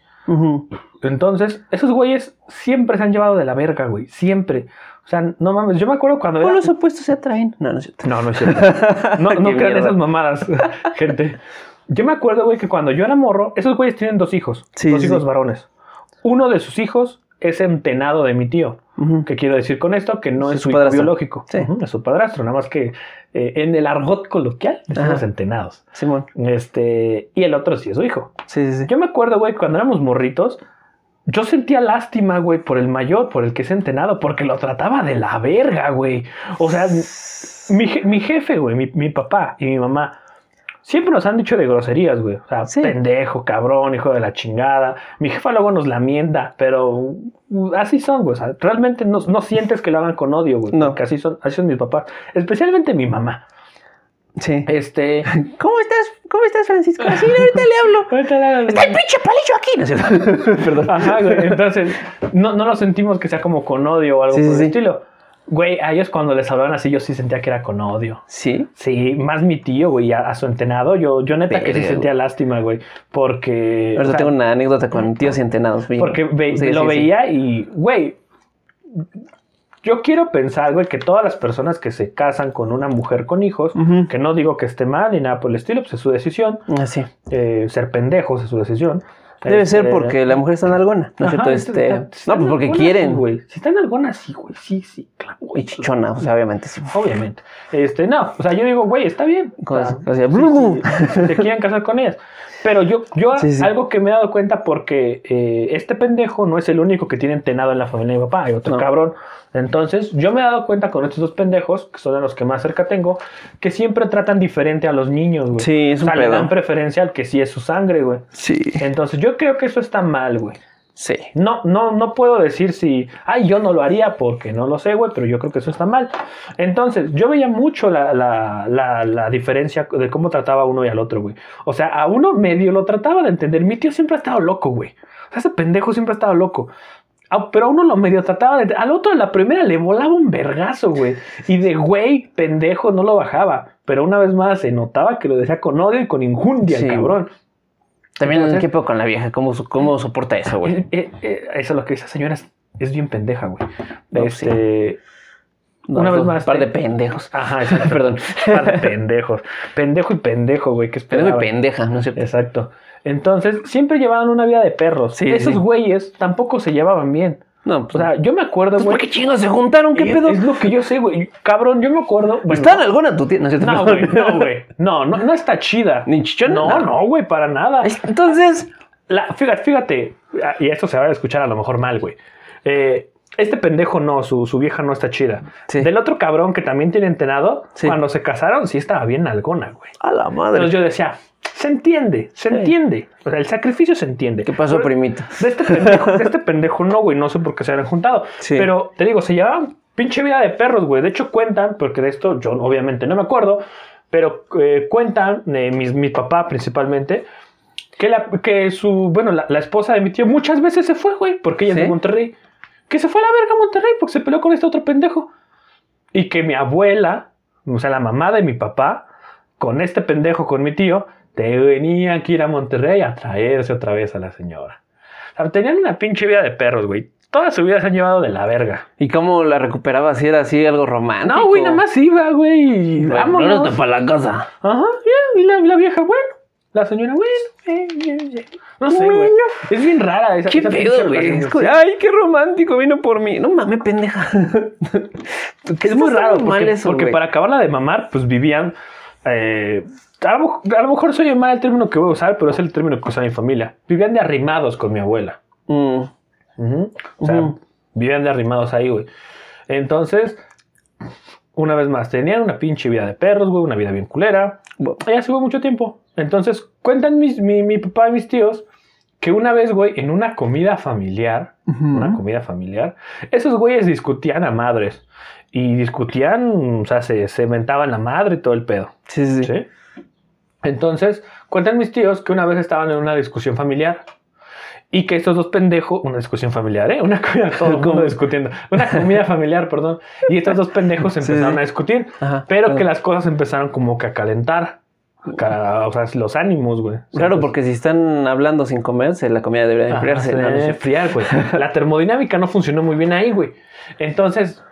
Entonces, esos güeyes siempre se han llevado de la verga, güey. Siempre. O sea, no mames. Yo me acuerdo cuando ¿Cómo era... los opuestos se atraen? No, no es cierto. No, no es cierto. No, crean esas mamadas, gente. Yo me acuerdo, güey, que cuando yo era morro, esos güeyes tienen dos hijos. Sí, dos sí, hijos varones. Uno de sus hijos es entenado de mi tío. ¿Qué quiero decir con esto? Que no es su hijo padrastro. biológico. Sí. Es su padrastro. Nada más que eh, en el argot coloquial Ajá. entenados. Simón. Este, y el otro sí es su hijo. Sí, sí, sí. Yo me acuerdo, güey, cuando éramos morritos, yo sentía lástima, güey, por el mayor, por el que es entenado, porque lo trataba de la verga, güey. O sea, mi, mi jefe, güey, mi, mi papá y mi mamá, siempre nos han dicho de groserías, güey. O sea, Sí. pendejo, cabrón, hijo de la chingada. Mi jefa luego nos lamienta, pero uh, así son, güey. O sea, realmente no, no sientes que lo hagan con odio, güey. No. Porque así son, así son mis papás. Especialmente mi mamá. Sí. Este... ¿Cómo estás? ¿Cómo estás, Francisco? Sí, ahorita le hablo. Está el pinche palillo aquí. No es cierto. Perdón. Ajá, güey. Entonces, no, no lo sentimos que sea como con odio o algo Sí, por sí, el sí. estilo. Güey, a ellos cuando les hablaban así, yo sí sentía que era con odio. Sí. Sí, más mi tío, güey, a, a su entenado. Yo, yo neta que sí sentía lástima, güey. Porque. Ahorita o sea, tengo una anécdota con tíos y entenados. güey. Porque ve- Sí, lo sí, sí. veía y, güey. Yo quiero pensar, güey, que todas las personas que se casan con una mujer con hijos, que no digo que esté mal ni nada por el estilo, pues es su decisión. Así. eh, ser pendejos es su decisión. Debe ser porque la mujer está en algona. ¿No es cierto? Este... No, pues porque quieren. güey. Si están algunas, sí, güey. Sí, sí, claro. güey. Y chichona, o sea, obviamente sí. Obviamente. Este, no, o sea, yo digo, güey, está bien. Se quieren casar con ellas. Pero yo, yo algo que me he dado cuenta porque eh, este pendejo no es el único que tiene entenado en la familia de mi papá, hay otro cabrón. Entonces, yo me he dado cuenta con estos dos pendejos, que son de los que más cerca tengo, que siempre tratan diferente a los niños, güey. Sí, es o un sea, le dan preferencia al que sí es su sangre, güey. Sí. Entonces, yo creo que eso está mal, güey. Sí. No, no, no puedo decir si, ay, yo no lo haría porque no lo sé, güey, pero yo creo que eso está mal. Entonces, yo veía mucho la, la, la, la diferencia de cómo trataba a uno y al otro, güey. O sea, a uno medio lo trataba de entender. Mi tío siempre ha estado loco, güey. O sea, ese pendejo siempre ha estado loco. Ah, Pero a uno lo medio trataba de... Al otro, la primera, le volaba un vergazo, güey. Y de güey, pendejo, no lo bajaba. Pero una vez más, se notaba que lo decía con odio y con injundia, el cabrón. También, Entonces- ¿qué pedo con la vieja? ¿Cómo, cómo soporta eso, güey? Eh, eh, eh, eso es lo que esa señora es, es bien pendeja, güey. No, este, No, una vez más, Un par de pendejos. Ajá, exacto. Perdón. Par de pendejos. Pendejo y pendejo, güey. ¿Qué Pendejo y pendeja, ¿no es cierto? Exacto. Entonces, siempre llevaban una vida de perros. Sí, Esos sí. güeyes tampoco se llevaban bien. No, pues, O sea, yo me acuerdo, ¿por güey. qué chingos se juntaron? ¿Qué es, pedo? es lo que yo sé, güey. Cabrón, yo me acuerdo. bueno, ¿Está en alguna tu tía? ¿No güey, no, güey. No, no, no está chida. Ni chichona. No, no, güey, para nada. Es- Entonces, La- fíjate, fíjate, y esto se va a escuchar a lo mejor mal, güey. Eh, este pendejo no, su, su vieja no está chida. Sí. Del otro cabrón que también tiene entenado, Sí. cuando se casaron, sí estaba bien algona, güey. a la madre. Entonces yo decía, se entiende, se Sí. entiende. O sea, el sacrificio se entiende. ¿Qué pasó, Pero primito? De este pendejo, de este pendejo no, güey, no sé por qué se habían juntado. Sí. Pero te digo, se llevaban pinche vida de perros, güey. De hecho, cuentan, porque de esto yo obviamente no me acuerdo, pero eh, cuentan, eh, mis- mi papá principalmente, que, la, que su, bueno, la, la esposa de mi tío muchas veces se fue, güey, porque ella es ¿Sí? de Monterrey. Que se fue a la verga a Monterrey porque se peleó con este otro pendejo. Y que mi abuela, o sea, la mamá de mi papá, con este pendejo, con mi tío, tenía que ir a Monterrey a traerse otra vez a la señora. O sea, tenían una pinche vida de perros, güey. Toda su vida se han llevado de la verga. ¿Y cómo la recuperaba? Si era así algo romántico. No, güey, nada más iba, güey. Vámonos. no para la casa. Ajá, ya, y la, la vieja, bueno. La señora, bueno. eh, eh. No sé, güey. Es bien rara esa ¿Qué esa pedo, güey? Ay, qué romántico, vino por mí. No mames, pendeja. Es muy raro porque, eso, porque para acabarla de mamar, pues vivían. Eh, a, lo, a lo mejor soy mal el término que voy a usar, pero es el término que usa mi familia. Vivían de arrimados con mi abuela. Mm. O sea, vivían de arrimados ahí, güey. Entonces, una vez más, tenían una pinche vida de perros, güey, una vida bien culera. Y así fue mucho tiempo. Entonces, cuentan mis- mi, mi papá y mis tíos que una vez, güey, en una comida familiar, una comida familiar, esos güeyes discutían a madres. Y discutían, o sea, se, se mentaban la madre y todo el pedo. Sí, sí, sí. Entonces, cuentan mis tíos que una vez estaban en una discusión familiar Y que estos dos pendejos, una discusión familiar, ¿eh? Una comida, todo el mundo discutiendo. Una comida familiar, perdón. Y estos dos pendejos empezaron sí. a discutir. Ajá, pero claro. que las cosas empezaron como que a calentar. Ca- O sea, los ánimos, güey. Claro, porque si están hablando sin comerse, la comida debería Ajá, enfriarse. güey. La termodinámica no funcionó muy bien ahí, güey. Entonces,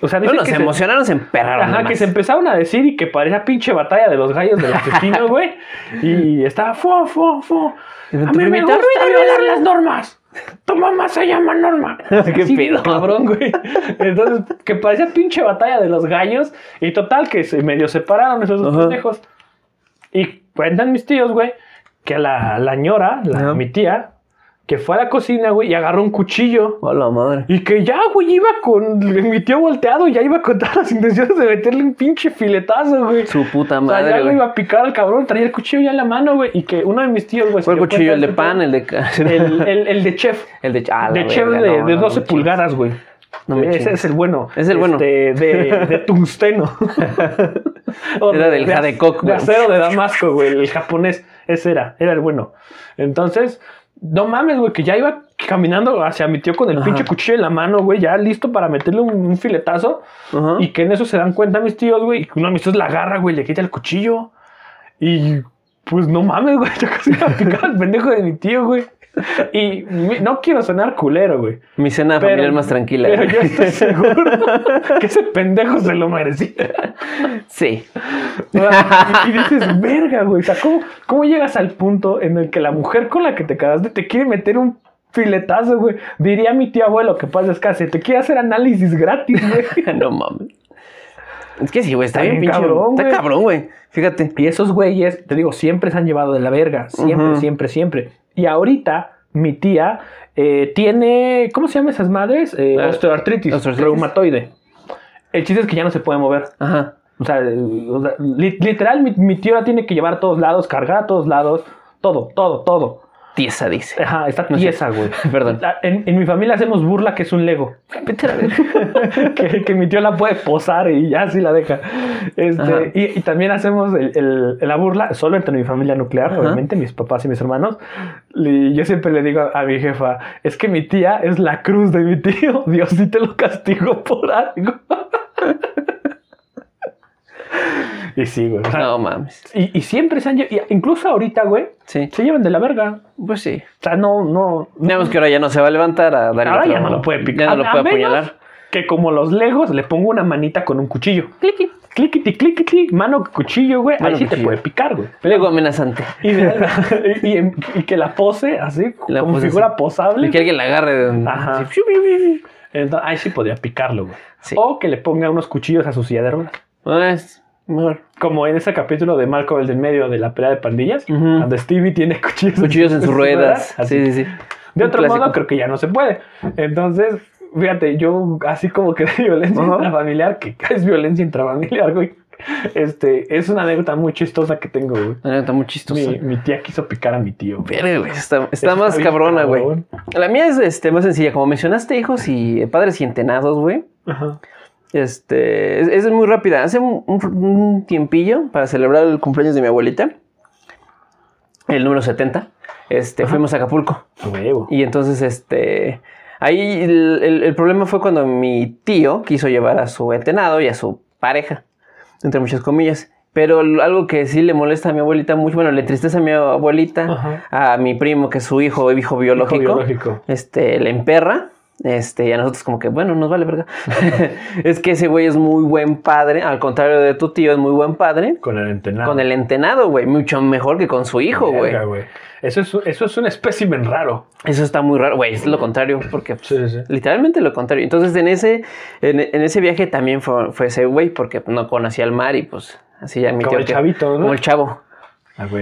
o sea, Bueno, que se emocionaron, se emperraron. Ajá, nomás. que se empezaron a decir y que parecía pinche batalla de los gallos del asesino, güey. Y estaba fu, fu. Y A mí me gusta "Ruido, violar las normas. Tu mamá se llama Norma. Qué Así pedo. cabrón, güey. Entonces, que parecía pinche batalla de los gallos. Y total, que se medio separaron esos dos pendejos. Y cuentan mis tíos, güey, que la, la ñora, la, mi tía, que fue a la cocina, güey, y agarró un cuchillo. Hola, madre. Y que ya, güey, iba con. Mi tío volteado, ya iba con todas las intenciones de meterle un pinche filetazo, güey. Su puta O sea, ya madre, güey. iba a picar al cabrón, traía el cuchillo ya en la mano, güey. Y que uno de mis tíos, güey. Fue el cuchillo, el de pan, el de... El, el, el de chef. el de... Ah, la de chef verga, de, no, de no, 12 no, pulgadas, güey. No me Ese es el bueno. Es el bueno. Este, de, de tungsteno. Era del de- Jadecok, De güey. acero de Damasco, güey. El japonés. Ese era. Era el bueno. Entonces, no mames, güey, que ya iba caminando hacia mi tío con el Ajá. pinche cuchillo en la mano, güey, ya listo para meterle un, un filetazo. Ajá. Y que en eso se dan cuenta mis tíos, güey. Y que uno de mis tíos la agarra, güey, le quita el cuchillo. Y pues no mames, güey. Yo casi iba a picar al pendejo de mi tío, güey. Y mi- no quiero sonar culero, güey. Mi cena Pero- familiar más tranquila. Pero yo estoy seguro que ese pendejo se lo merecía. Sí. Y, y dices, verga, güey. O sea, ¿cómo, ¿cómo llegas al punto en el que la mujer con la que te casaste te quiere meter un filetazo, güey? Diría mi tío abuelo que paz descanse, te quiere hacer análisis gratis, güey. no mames. Es que sí, güey, está Está bien pinche. cabrón, está cabrón, güey. Fíjate. Y esos güeyes, te digo, siempre se han llevado de la verga. Siempre, siempre, siempre. Y ahorita, mi tía eh, tiene. ¿Cómo se llaman esas madres? Eh, osteoartritis, osteoartritis. reumatoide. El chiste es que ya no se puede mover. Ajá. O sea, eh, o sea, li- literal, mi, mi tío la tiene que llevar a todos lados, cargar a todos lados. Todo, todo, todo. Tiesa, dice. Ajá, está No tiesa, güey. Perdón. La- En, en mi familia hacemos burla que es un Lego. Vete a verga. que, que mi tío la puede posar y ya sí la deja. Este, y, y también hacemos el- el- la burla solo entre mi familia nuclear, Ajá. obviamente, mis papás y mis hermanos. Y yo siempre le digo a, a mi jefa, es que mi tía es la cruz de mi tío. Dios sí te lo castigó por algo. Y sí, güey. o sea, No mames. y, y siempre se han lle- y incluso ahorita, güey, Sí. se llevan de la verga. Pues sí. O sea, no, no. no- Digamos que ahora ya no se va a levantar a darle Ahora ya no lo puede picar. Ya no lo puede apuñalar. Que como los legos le pongo una manita con un cuchillo. Cliqui, cliquiti, cliquiti, mano, cuchillo, güey. Mano, Ahí sí te puede picar, güey. Luego amenazante. Y, de- y- y- y que la pose así, La como pose figura así. posable. Y que alguien la agarre de Ajá. así. Entonces, ahí sí podría picarlo, güey. Sí. O que le ponga unos cuchillos a su silla de ruedas. Ah, es mejor. Como en ese capítulo de Malcolm el del medio de la pelea de pandillas, Ujú. donde Stevie tiene cuchillos, Cuchillos en sus ruedas. así. Sí, sí, sí. De Un otro clásico. modo, creo que ya no se puede. Entonces, fíjate, yo así como que de violencia intrafamiliar, que es violencia intrafamiliar, güey. Este, es una anécdota muy chistosa que tengo, güey. La neta, muy chistoso. Mi, mi tía quiso picar a mi tío. Verga, güey. Está, está Está más cabrona, güey. La mía es este, más sencilla. Como mencionaste, hijos y padres y entenados, güey. Ajá. Este, es, es muy rápida. Hace un, un- un tiempillo para celebrar el cumpleaños de mi abuelita, el número 70, este, Ajá. fuimos a Acapulco. Y entonces, este, ahí el, el- el problema fue cuando mi tío quiso llevar a su entenado y a su pareja, entre muchas comillas. Pero algo que sí le molesta a mi abuelita mucho, bueno, le entristece a mi abuelita, Ajá. a mi primo, que es su hijo, hijo biológico, Hijo biológico. este, le emperra. Este, y a nosotros como que, bueno, nos vale verga. es que ese güey es muy buen padre, al contrario de tu tío, es muy buen padre. Con el entenado. Con el entenado, güey, mucho mejor que con su hijo, güey. Eso es, eso es un espécimen raro. Eso está muy raro, güey, es lo contrario, porque pues, Sí, sí, sí. literalmente lo contrario. Entonces en ese, en, en ese viaje también fue, fue ese güey, porque no conocía el mar y pues así ya mi Como tío el que- chavito, ¿no? Como el chavo.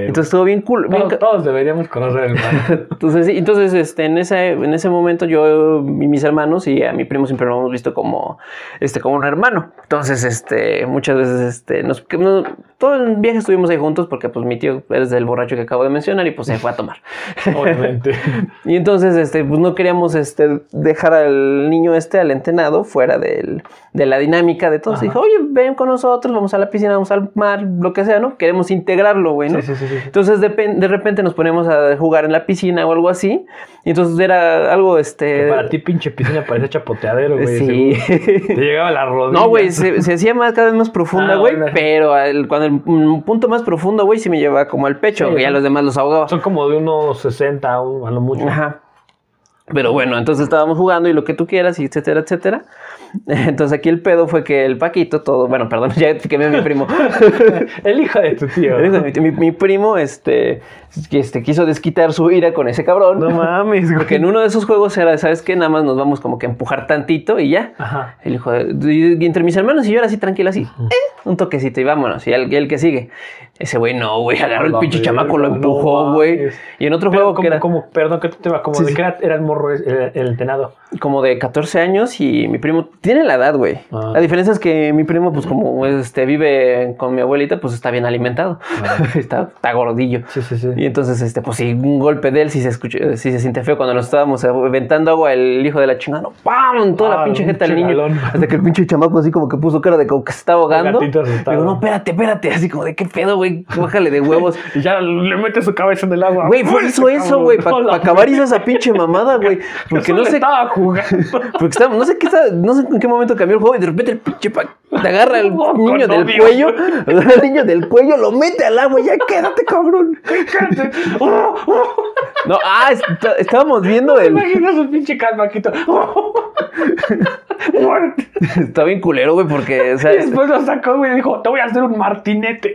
Entonces estuvo bien cool. todos, deberíamos conocer el mar. entonces, sí, entonces este, en, ese, en ese momento yo y mis hermanos y a mi primo siempre lo hemos visto como, este, como un hermano. Entonces, este, muchas veces, este, nos, que no- todo el viaje estuvimos ahí juntos porque pues mi tío es del borracho que acabo de mencionar y pues se fue a tomar. Obviamente. Y entonces, este, pues no queríamos este, dejar al niño este, al entenado, fuera del- de la dinámica de todos. Dijo, oye, ven con nosotros, vamos a la piscina, vamos al mar, lo que sea, ¿no? Queremos integrarlo, güey, ¿no? Sí, sí, sí, sí. Entonces de, de repente nos poníamos a jugar en la piscina o algo así. Y entonces era algo, Que este... para ti, pinche piscina, parece chapoteadero, güey. sí. Te llegaba a la rodilla. No, güey, se, se hacía más, cada vez más profunda, Ah, güey. bueno. pero cuando el punto más profundo, güey, sí me llevaba como al pecho. Güey, ya son- los demás los ahogaba. Son como de unos 60 o a lo mucho. Ajá. Pero bueno, entonces estábamos jugando y lo que tú quieras, y etcétera, etcétera. Entonces aquí el pedo fue que el Paquito, todo, bueno, perdón, ya quemé a mi primo. El hijo de tu tío. El hijo de mi, mi- mi primo, este, este, quiso desquitar su ira con ese cabrón. No mames, güey. Porque en uno de esos juegos era, ¿sabes qué? Nada más nos vamos como que a empujar tantito y ya. Ajá. El hijo de, y- entre mis hermanos y yo era así tranquilo, así, eh, un toquecito y vámonos. Y el, el que sigue. Ese güey no, güey, agarró el pinche chamaco, lo empujó, güey. y en otro Pero juego como, que era como- perdón, que te va, como Sí, de sí. que era, era el morro, el, el entenado. como de 14 años y mi primo tiene la edad, güey. Ah. La diferencia es que mi primo, pues como este, vive con mi abuelita, pues está bien alimentado. está, está gordillo. Sí, sí, sí. Y entonces, este, pues sí, un golpe de él sí se escuchó, sí se siente feo cuando nos estábamos aventando agua, el hijo de la chingada, no, ¡pam! Toda la Ah, pinche jeta del niño. Hasta que el pinche chamaco así como que puso cara de como que se está ahogando. Digo, no, espérate, espérate. Así como de qué pedo, güey. Bájale de huevos. Y ya le mete su cabeza en el agua. Güey, fue, hizo eso, güey. Para acabar hizo esa pinche mamada, güey. Porque no sé. estaba jugando. Porque estaba, no sé qué estaba- no sé en qué momento cambió el juego y de repente el pinche te agarra el Oh, niño del cuello, al niño del cuello, lo mete al agua y ya quédate, cabrón. Oh, oh. No, ah, está- estábamos viendo ¿Te el. imaginas un pinche calmaquito? Muerte. Está bien culero, güey, porque, o sea, Y después lo sacó, güey, y dijo, te voy a hacer un martinete.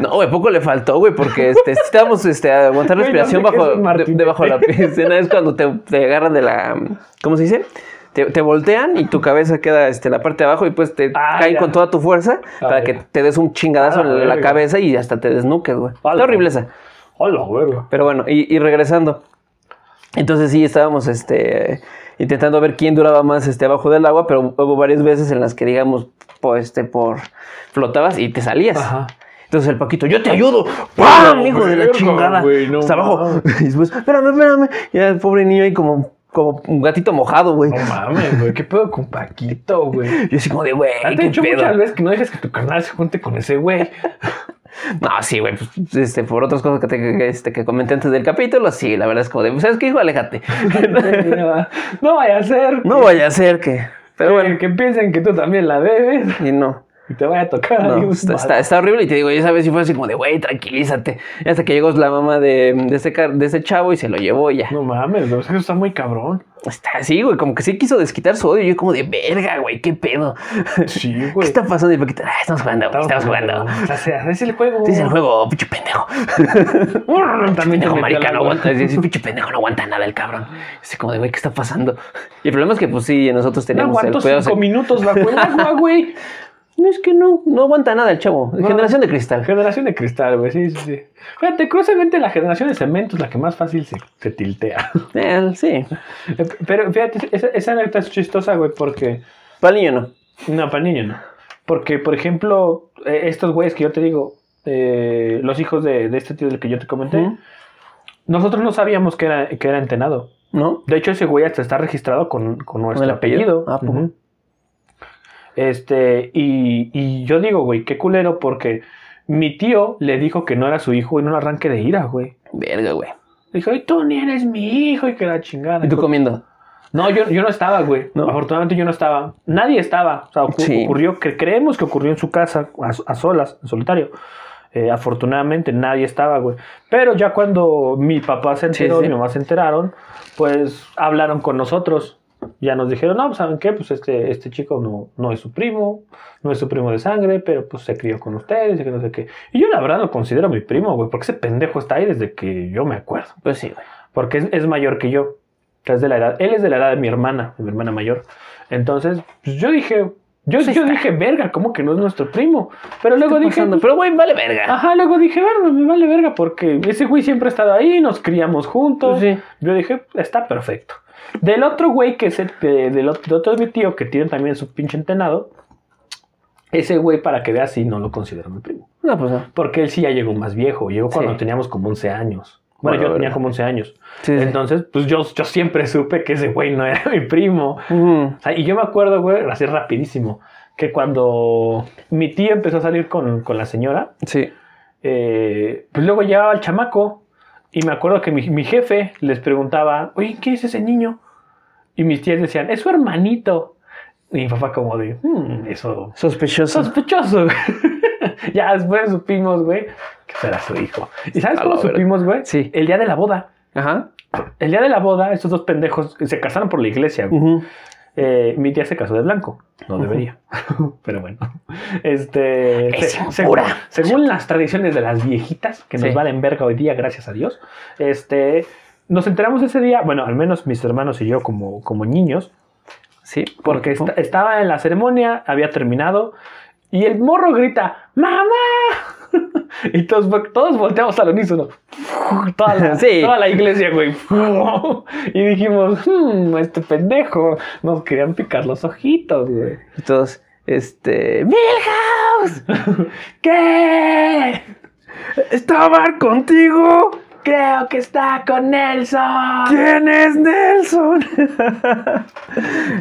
No, güey, poco le faltó, güey, porque este, estábamos este, a aguantar respiración qué bajo, de- debajo de la piscina. Es cuando te, te agarran de la. ¿Cómo se dice? Te, te voltean y tu cabeza queda este, la parte de abajo y pues te Ah, caen ya. con toda tu fuerza Ah, para ya. que te des un chingadazo Ah, en la cabeza y hasta te desnuques, güey. Hola, verga. Pero bueno, y, y regresando. Entonces sí, estábamos este, intentando ver quién duraba más este, abajo del agua, pero hubo varias veces en las que, digamos, po- este, por flotabas y te salías. Ajá. Entonces el Paquito, yo te ayudo. ¡Pam! No, hijo de la chingada. no Hasta abajo. Y después, espérame, espérame. Ya el pobre niño ahí como, como un gatito mojado, güey. No mames, güey. ¿Qué pedo con Paquito, güey? Yo así como de, güey, ¿Te he dicho pedo. muchas veces que no dejes que tu carnal se junte con ese güey? No, sí, güey, pues, este, por otras cosas que, te, que, este, que comenté antes del capítulo, sí, la verdad es como de, ¿sabes qué, hijo? Aléjate. no vaya a ser. No vaya a ser que... Pero que- bueno, Que piensen que tú también la debes y no. Y te vaya a tocar. No, ahí un está, balazo. está, está horrible y te digo, ya sabes, si fue así como de, güey, tranquilízate. Y hasta que llegó la mamá de, de, car- de este chavo y se lo llevó ya. No mames, güey, eso está muy cabrón. Está así, güey, como que sí quiso desquitar su odio. Yo como de, verga, güey, qué pedo. Sí, ¿Qué güey. está pasando? Y el Paquito, "Ah, estamos jugando, estamos jugando. O sea, se- es el juego. Sí, es el juego, pinche pendejo. También te Pendejo marica, no agua. aguanta. Ese pinche pendejo no aguanta nada el cabrón. Así como de, güey, ¿qué está pasando? Y el problema es que, pues sí, nosotros No el aguanto cuidado. cinco minutos bajo el agua, güey. No, es que no, no aguanta nada el chavo. Generación de cristal. Generación de cristal, güey, sí, sí, sí. Fíjate, curiosamente la generación de cemento es la que más fácil se, se tiltea. Eh, sí. Eh, Pero fíjate, esa, esa anécdota es chistosa, güey, porque... Para el niño no. No, para el niño no. Porque, por ejemplo, eh, estos güeyes que yo te digo, eh, los hijos de, de este tío del que yo te comenté, nosotros no sabíamos que era, que era entenado. ¿No? De hecho, ese güey hasta está registrado con, con nuestro el apellido? apellido. Ah. Ujú. Este, y, y yo digo, güey, qué culero, porque mi tío le dijo que no era su hijo en un arranque de ira, güey. Verga, güey. Dijo, y tú ni eres mi hijo, y que la chingada. ¿Y tú comiendo? No, yo, yo no estaba, güey. ¿No? Afortunadamente yo no estaba. Nadie estaba. O sea, ocu- Sí. ocurrió, que creemos que ocurrió en su casa, a, a solas, en solitario. Eh, afortunadamente nadie estaba, güey. Pero ya cuando mi papá se Sí, enteró, sí. mi mamá se enteraron, pues hablaron con nosotros. Ya nos dijeron, no, pues, ¿saben qué? Pues este, este chico no, no es su primo, no es su primo de sangre, pero pues se crió con ustedes y que no sé qué. Y yo la verdad lo considero mi primo, güey, porque ese pendejo está ahí desde que yo me acuerdo Pues sí, güey. porque es, es mayor que yo. Es de la edad. Él es de la edad de mi hermana, de mi hermana mayor. Entonces, pues yo dije, yo, Sí yo dije, verga, ¿cómo que no es nuestro primo? Pero luego ¿Qué dije, pasando? pues, Pero, güey, vale verga. ajá, luego dije, bueno, me vale verga, porque ese güey siempre ha estado ahí, nos criamos juntos. Pues sí. Yo dije, está perfecto. Del otro güey que es el, de- del otro, de mi tío, que tiene también su pinche entenado, ese güey, para que veas, sí, no lo considero mi primo. No, pues no. Porque él sí ya llegó más viejo, llegó cuando Sí. teníamos como 11 años. Bueno, Bueno, yo tenía como 11 años. Sí, sí. Entonces, pues yo, yo siempre supe que ese güey no era mi primo. Ujú. O sea, y yo me acuerdo, güey, así rapidísimo, que cuando mi tía empezó a salir con, con la señora, Sí. eh, pues luego llevaba al chamaco y me acuerdo que mi, mi jefe les preguntaba, oye, ¿qué es ese niño? Y mis tías decían, es su hermanito. Y mi papá como de, "Hmm, eso Sospechoso. sospechoso. güey". ya después supimos, güey, que era su hijo. ¿Y sabes cómo supimos, güey? Sí. El día de la boda. Ajá. El día de la boda, estos dos pendejos se casaron por la iglesia. güey. Eh, mi tía se casó de blanco. No debería. Pero bueno. Este. Es se- según, según las tradiciones de las viejitas, que nos Sí. valen verga hoy día, gracias a Dios. Este. Nos enteramos ese día, bueno, al menos mis hermanos y yo como, como niños, Sí. porque estaba en la ceremonia, había terminado, y el morro grita, ¡Mamá! y todos, todos volteamos al unísono. Toda la, Sí. toda la iglesia, güey. y dijimos, "Hmm, este pendejo, nos querían picar los ojitos, güey. Y todos, este. ¡Milhouse! ¿Qué? ¿Estaban contigo? Creo que está con Nelson. ¿Quién es Nelson?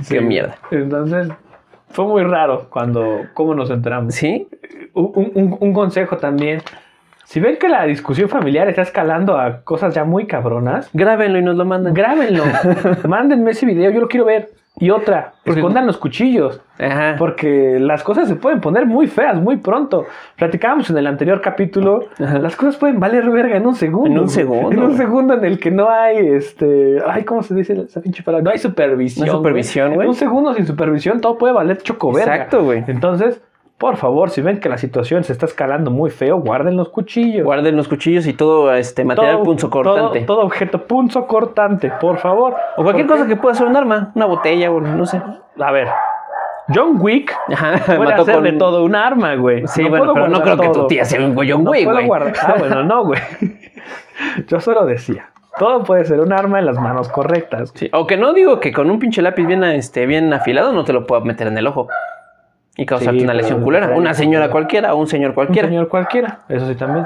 Qué mierda. Entonces, fue muy raro cuando, cómo nos enteramos. ¿Sí? un, un- un consejo también. Si ven que la discusión familiar está escalando a cosas ya muy cabronas, Grábenlo y nos lo mandan. grábenlo. Mándenme ese video, yo lo quiero ver. Y otra, Porque- escondan los cuchillos. Ajá. Porque las cosas se pueden poner muy feas muy pronto. Platicábamos en el anterior capítulo. Ajá. Las cosas pueden valer verga en un segundo. En un segundo. En un segundo en el que no hay este. Ay, ¿cómo se dice esa pinche palabra? No hay supervisión. No hay supervisión, En güey. un segundo sin supervisión todo puede valer choco verga. Exacto, güey. Entonces, por favor, si ven que la situación se está escalando muy feo, guarden los cuchillos. Guarden los cuchillos y todo este material Todo- punzocortante. Todo, todo objeto punzocortante, por favor. O cualquier cosa que pueda ser un arma, una botella, o no sé. A ver, John Wick Ajá, puede mató hacer con- de todo un arma, güey. Sí, No bueno, pero no creo que tu tía sea un güeyón, No güey, puedo güey. guardar- Ah, bueno, no, güey. Yo solo decía. Todo puede ser un arma en las manos correctas. Sí, O que no digo que con un pinche lápiz bien, este, bien afilado no te lo pueda meter en el ojo. Y causarte Sí, una lesión culera. Una señora cualquiera o un señor Un cualquiera. señor cualquiera, eso sí también.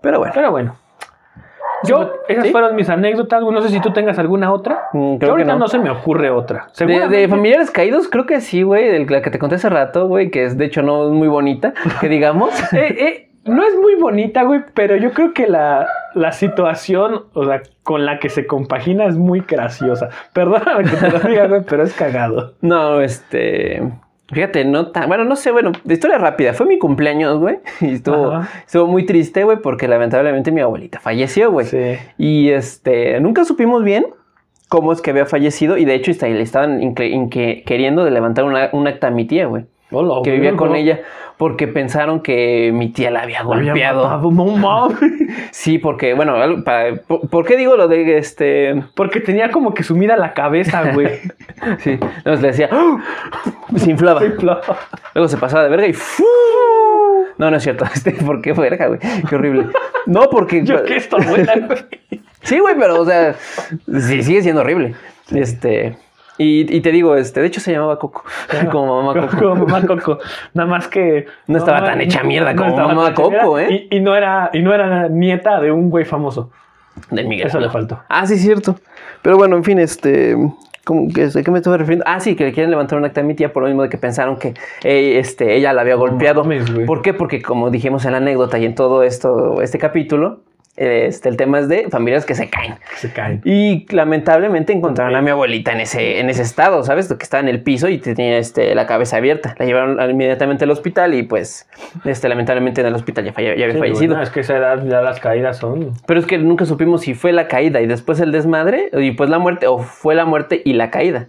Pero bueno. Pero bueno. Yo, esas ¿Sí? fueron mis anécdotas. No sé si tú tengas alguna otra. Mm, Yo que ahorita no. no. se me ocurre otra. De, de familiares caídos, creo que sí, güey. La que te conté hace rato, güey, que es de hecho no es muy bonita, que digamos. Eh, eh, no es muy bonita, güey, pero yo creo que la, la situación, o sea, con la que se compagina es muy graciosa. Perdóname que te lo diga, güey, pero es cagado. No, este. Fíjate, no tan. Bueno, no sé, bueno, de historia rápida. Fue mi cumpleaños, güey. Y estuvo, Ajá. estuvo muy triste, güey, porque lamentablemente mi abuelita falleció, güey. Sí. Y este, nunca supimos bien cómo es que había fallecido. Y de hecho, está- le estaban queriendo de levantar una, un acta a mi tía, güey. Hola, Que vivía con ella porque pensaron que mi tía la había golpeado. matado, No mames. Sí, porque, bueno, para- ¿por, por qué digo lo de este? Porque tenía como que sumida la cabeza, güey. Sí, entonces le decía, ¡Ah! se inflaba. Luego se pasaba de verga y ¡fu! No, no es cierto. Este, ¿Por qué verga, güey? Qué horrible. No, porque. Yo que esto buena, güey. Sí, güey, pero, o sea, sí, sigue siendo horrible. Este. Y, y te digo, este, de hecho se llamaba Coco. Como mamá Coco. Como mamá Coco. Nada más que. No estaba tan hecha mierda como mamá Coco, ¿eh? Y, y no era, y no era nieta de un güey famoso. Del Miguel. Eso le faltó. Ah, sí, cierto. Pero bueno, en fin, este. ¿cómo que- ¿De qué me estoy refiriendo? Ah, sí, que le quieren levantar un acta a mi tía por lo mismo de que pensaron que eh, este, ella la había golpeado. mames, güey. ¿Por qué? Porque como dijimos en la anécdota y en todo esto, este capítulo, este, el tema es de familias que se caen. Se caen. Y lamentablemente encontraron a mi abuelita en ese, en ese estado, ¿sabes? Que estaba en el piso y tenía este, la cabeza abierta. La llevaron inmediatamente al hospital y pues, este, lamentablemente en el hospital ya, falle- ya había Sí, fallecido. es que esa edad ya las caídas son. Pero es que nunca supimos si fue la caída y después el desmadre y pues la muerte o fue la muerte y la caída.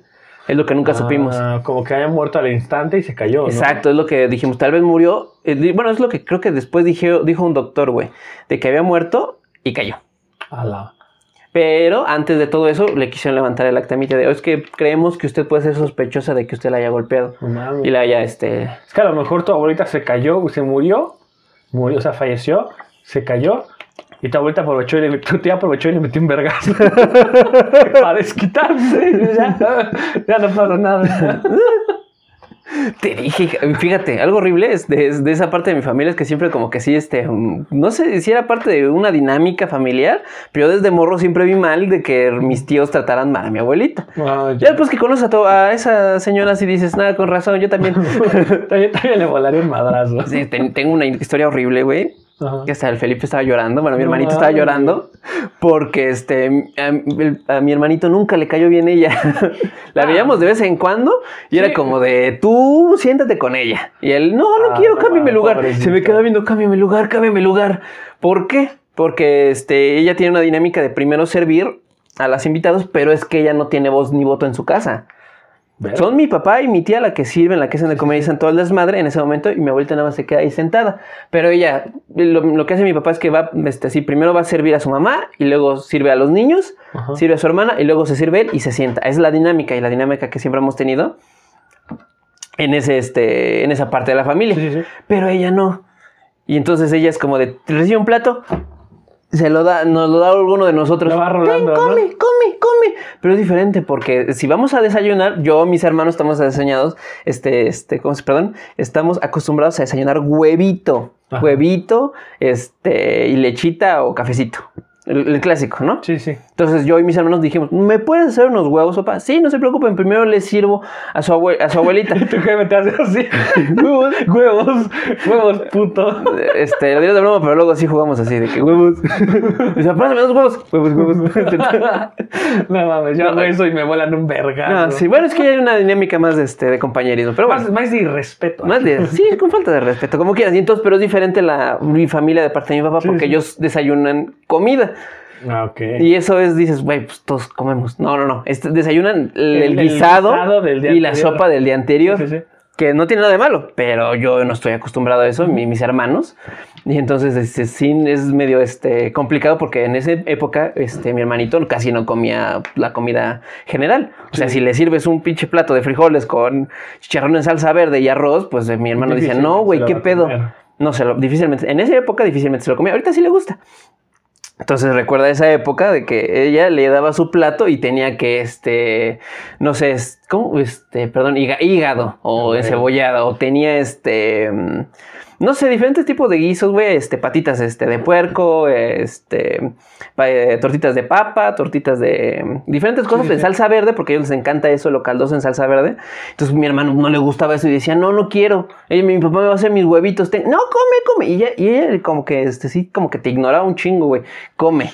Es lo que nunca supimos. Ah, como que haya muerto al instante y se cayó. ¿no? Exacto, es lo que dijimos. Tal vez murió. eh, bueno, es lo que creo que después dije, dijo un doctor, güey, de que había muerto y cayó. A la- Pero antes de todo eso, le quisieron levantar el acta de, "Oh, es que creemos que usted puede ser sospechosa de que usted la haya golpeado. Y la haya, este... Es que a lo mejor tu abuelita se cayó, se murió, murió, o sea, falleció, se cayó. Y tu abuelita aprovechó y le, tía aprovechó y le metió un vergazo. Para desquitarse. Ya, ya no pasa nada. Te dije, fíjate, algo horrible es de, de esa parte de mi familia es que siempre como que sí, este, mm, no sé si era parte de una dinámica familiar, pero yo desde morro siempre vi mal de que mis tíos trataran mal a mi abuelita. Ah, Ya después que conoces a, to- a esa señora así dices, nada, con razón, yo también. también, también le volaría un madrazo. Sí, ten- tengo una historia horrible, güey. Ajá. Que hasta el Felipe estaba llorando, bueno, mi No hermanito estaba llorando porque este a, mi hermanito nunca le cayó bien ella. La Ah. veíamos de vez en cuando y era como de tú siéntate con ella. Y él, no, no Ah, quiero, cámbiame lugar. Se me queda viendo, cámbiame lugar, cámbiame lugar. ¿Por qué? Porque este, ella tiene una dinámica de primero servir a las invitados, pero es que ella no tiene voz ni voto en su casa. Son mi papá y mi tía la que sirven, la que hacen de comer y hacen todo el desmadre en ese momento y mi abuelita nada más se queda ahí sentada. Pero ella, lo, lo que hace mi papá es que va, este, así, primero va a servir a su mamá y luego sirve a los niños, Ajá. sirve a su hermana y luego se sirve él y se sienta. Es la dinámica y la dinámica que siempre hemos tenido en, ese, este, en esa parte de la familia. Sí, sí, sí. Pero ella no. Y entonces ella es como de, "¿Te recibe un plato, se lo da, nos lo da alguno de nosotros. Lo va rolando, "Ten, ¿no? come, come, come. Pero es diferente porque si vamos a desayunar, yo, mis hermanos estamos desayunados, este, este, ¿cómo se, perdón? Estamos acostumbrados a desayunar huevito, Ajá. huevito, este, y lechita o cafecito. El, el clásico, ¿no? Sí, sí. Entonces yo y mis hermanos dijimos, ¿me puedes hacer unos huevos, papá? Sí, no se preocupen, primero le sirvo a su, abue- a su abuelita. Tu jefe te hace así. huevos, huevos, huevos, puto. Este, lo diré de broma, pero luego sí jugamos así, de que huevos. Dice, pásame dos huevos. Huevos, huevos. no mames, yo No, hago eso y me vuelan un vergazo. No, sí, bueno, es que hay una dinámica más de, este, de compañerismo, pero Más, más de irrespeto. Más de, sí, con falta de respeto, como quieras. Y entonces, pero es diferente la, mi familia de parte de mi papá Sí, porque sí. ellos desayunan comida. Ah. Y eso es, dices, güey, pues todos comemos. No, no, no. Este, desayunan el, El- guisado, guisado del día y la anterior. sopa del día anterior. Sí, sí, sí. Que no tiene nada de malo, pero yo no estoy acostumbrado a eso, mi- mis hermanos. Y entonces este, sí es medio este, complicado porque en esa época este, mi hermanito casi no comía la comida general. O sea, si le sirves un pinche plato de frijoles con chicharrón en salsa verde y arroz, pues eh, mi hermano dice, Difícilmente no, güey, ¿qué pedo? comer. No se lo, difícilmente, en esa época difícilmente se lo comía. Ahorita sí le gusta. Entonces recuerda esa época de que ella le daba su plato y tenía que, este, no sé, es- ¿cómo? Este, perdón, hígado o Ok. encebollado o tenía, este, mm, no sé, diferentes tipos de guisos, güey, este, patitas, este, de puerco, este, eh, tortitas de papa, tortitas de mm, diferentes cosas sí, sí. salsa verde, porque a ellos les encanta eso, lo caldoso en salsa verde. Entonces mi hermano no le gustaba eso y decía, no, no quiero. Ella, mi papá me va a hacer mis huevitos. ten- No, come, come. Y ella, y ella como que, este, sí, como que te ignoraba un chingo, güey. Come.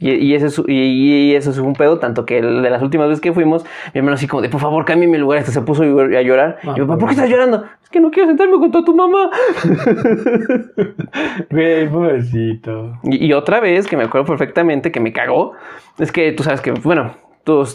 Y, y ese es, y, y eso es un pedo, tanto que el de las últimas veces que fuimos, mi hermano así como de, por favor, cámbiame mi lugar, hasta se puso a llorar. Ah, y mi papá, ¿por qué estás llorando? Es que no quiero sentarme junto a tu mamá. Güey, pobrecito. Y, y otra vez, que me acuerdo perfectamente, que me cagó, es que tú sabes que, bueno,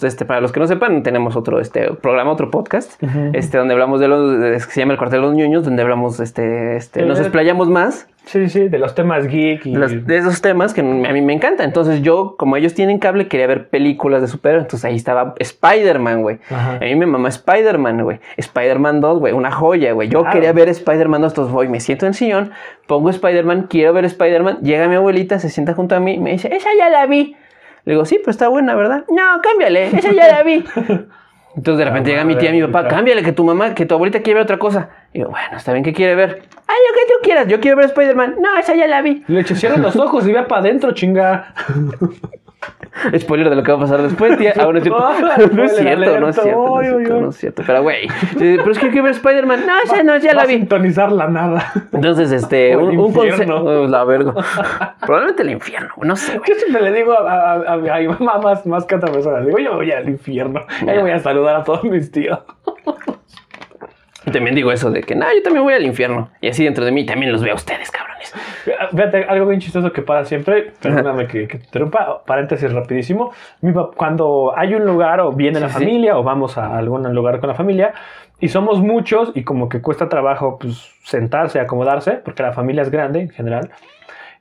este, para los que no sepan, tenemos otro este, programa, otro podcast, este, donde hablamos de los, que se llama El Cuartel de los Ñoños, donde hablamos, este, este, nos explayamos más Sí, sí, de los temas geek y... de, los- de esos temas que a mí me encanta. Entonces yo, como ellos tienen cable, quería ver películas de superhéroes. Entonces ahí estaba Spider-Man, güey. A mí me mamá Spider-Man, güey. Spider-Man 2, güey. Una joya, güey. Yo Claro. quería ver Spider-Man 2. Entonces voy, me siento en el sillón, pongo Spider-Man, quiero ver Spider-Man. Llega mi abuelita, se sienta junto a mí, me dice, esa ya la vi. Le digo, sí, pero está buena, ¿verdad? No, cámbiale, esa ya la vi. Entonces de repente llega mi tía y mi papá, cámbiale, que tu mamá, que tu abuelita quiere ver otra cosa. Y yo, bueno, está bien, ¿qué quiere ver? Ah, lo que tú quieras, yo quiero ver Spider-Man. No, esa ya la vi. Le cierra los ojos y ve para adentro, chinga. Spoiler de lo que va a pasar después, tía. Ah, no es cierto. No es cierto, no es cierto, no es cierto, no es cierto. Pero, güey, pero es que quiero ver Spider-Man. No, esa no, ya la vi. sintonizar la nada. Entonces, este, un, consejo. La verga. Probablemente el infierno, no sé. Yo siempre le digo a, mi mamá más, más que a otra persona, digo, yo voy al infierno. Ahí voy a saludar a todos mis tíos. Y También digo eso de que, no, yo también voy al infierno. Y así dentro de mí también los veo a ustedes, cabrones. Fíjate, algo bien chistoso que pasa siempre, perdóname que, que te interrumpa, paréntesis rapidísimo. Cuando hay un lugar o viene la Sí, sí. familia o vamos a algún lugar con la familia y somos muchos y como que cuesta trabajo pues, sentarse, acomodarse, porque la familia es grande en general,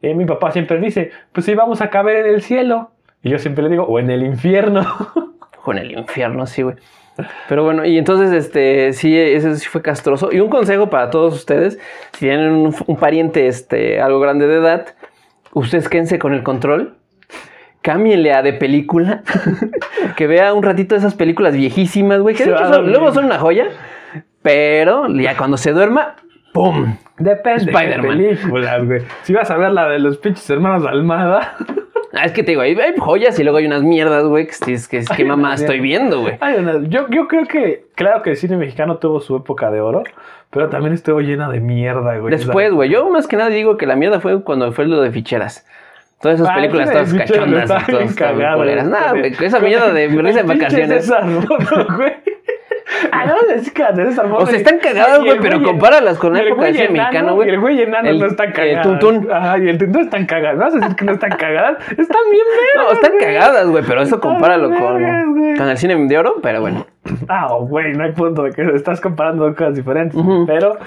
eh, mi papá siempre dice, pues sí, vamos a caber en el cielo. Y yo siempre le digo, o en el infierno. Con el infierno, sí, güey. Pero bueno, y entonces, este, sí, eso sí fue castroso. Y un consejo para todos ustedes, si tienen un, un pariente, este, algo grande de edad, ustedes quédense con el control, cámbienle a de película, que vea un ratito esas películas viejísimas, güey, que de hecho a son- luego son una joya. Pero ya cuando se duerma, ¡pum! Depende de películas, güey. Si vas a ver la de los pinches hermanos Almada. Ah, es que te digo, hay, hay joyas y luego hay unas mierdas, güey, que es que, es que mamá estoy viendo, güey. Yo, yo creo que, claro que el cine mexicano tuvo su época de oro, pero también estuvo llena de mierda, güey. Después, güey, yo más que nada digo que la mierda fue cuando fue lo de ficheras. Todas esas Ah, películas de todas cachondas todas cagado, culeras. güey. Esa mierda de risa en vacaciones. Güey. Ah, no, de O sea, están cagadas, güey, el pero compáralas con la el época cine enano, mexicano, güey. El güey enano El- no están el cagadas. Tuntún. Ajá, y el tuntún están cagadas. ¿Vas a decir que no están cagadas? Están bien No, vergas, están güey. cagadas, güey, pero eso Están compáralo con, con el cine de oro, pero bueno. Ah, güey, no hay punto de que estás comparando cosas diferentes. Pero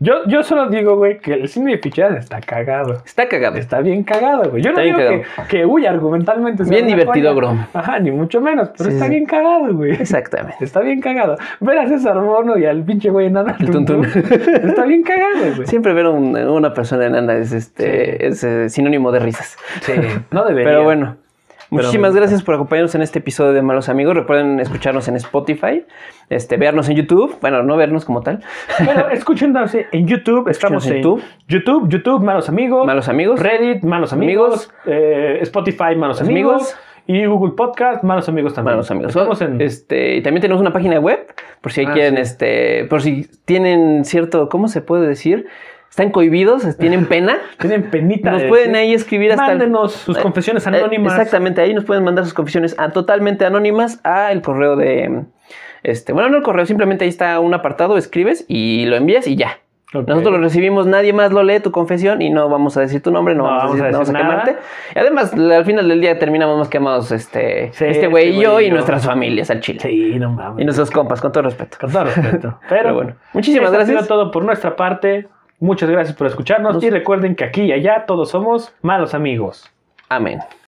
yo, yo solo digo, güey, que el cine de ficheras está cagado. Está cagado. Está bien cagado, güey. Yo no Está digo que, que, uy, argumentalmente Bien divertido, bro. Ajá, ni mucho menos, pero Sí, está sí. bien cagado, güey. Exactamente. Está bien cagado. Ver a César Mono y al pinche güey enano. El tuntún. Está bien cagado, güey. Siempre ver un- una persona enana es este es eh, sinónimo de risas. Sí, no debería. Pero bueno, muchísimas bueno. gracias por acompañarnos en este episodio de Malos Amigos. Recuerden escucharnos en Spotify, este, vernos en YouTube. Bueno, no vernos como tal. Pero escúchenos en YouTube. Estamos en en YouTube. YouTube, YouTube, Malos Amigos. Malos Amigos. Reddit, Malos Amigos. eh, Spotify, Malos Amigos. Amigos. Y Google Podcast, Malos Amigos también. Malos Amigos. Estamos en... Este, y también tenemos una página web, por si Ah, quieren, sí. este, por si tienen cierto, ¿cómo se puede decir? Están cohibidos, tienen pena. Tienen penita. Nos de pueden ahí escribir hasta Mándenos sus Eh, confesiones Eh, anónimas. Exactamente, ahí nos pueden mandar sus confesiones a, totalmente anónimas a el correo de este, bueno, no el correo, simplemente ahí está un apartado, escribes y lo envías y ya. Nosotros lo recibimos, nadie más lo lee tu confesión y no vamos a decir tu nombre, no, No vamos, a decir, vamos a no vamos a quemarte. Y además, al final del día terminamos más quemados este, Sí, este güey este y yo y nuestras familias al chile. Sí, no mames. Y nuestros compas, con todo respeto. Con todo respeto. Pero, Pero bueno, muchísimas esto ha gracias. sido todo por nuestra parte. Muchas gracias por escucharnos. Nos- Y recuerden que aquí y allá todos somos malos amigos. Amén.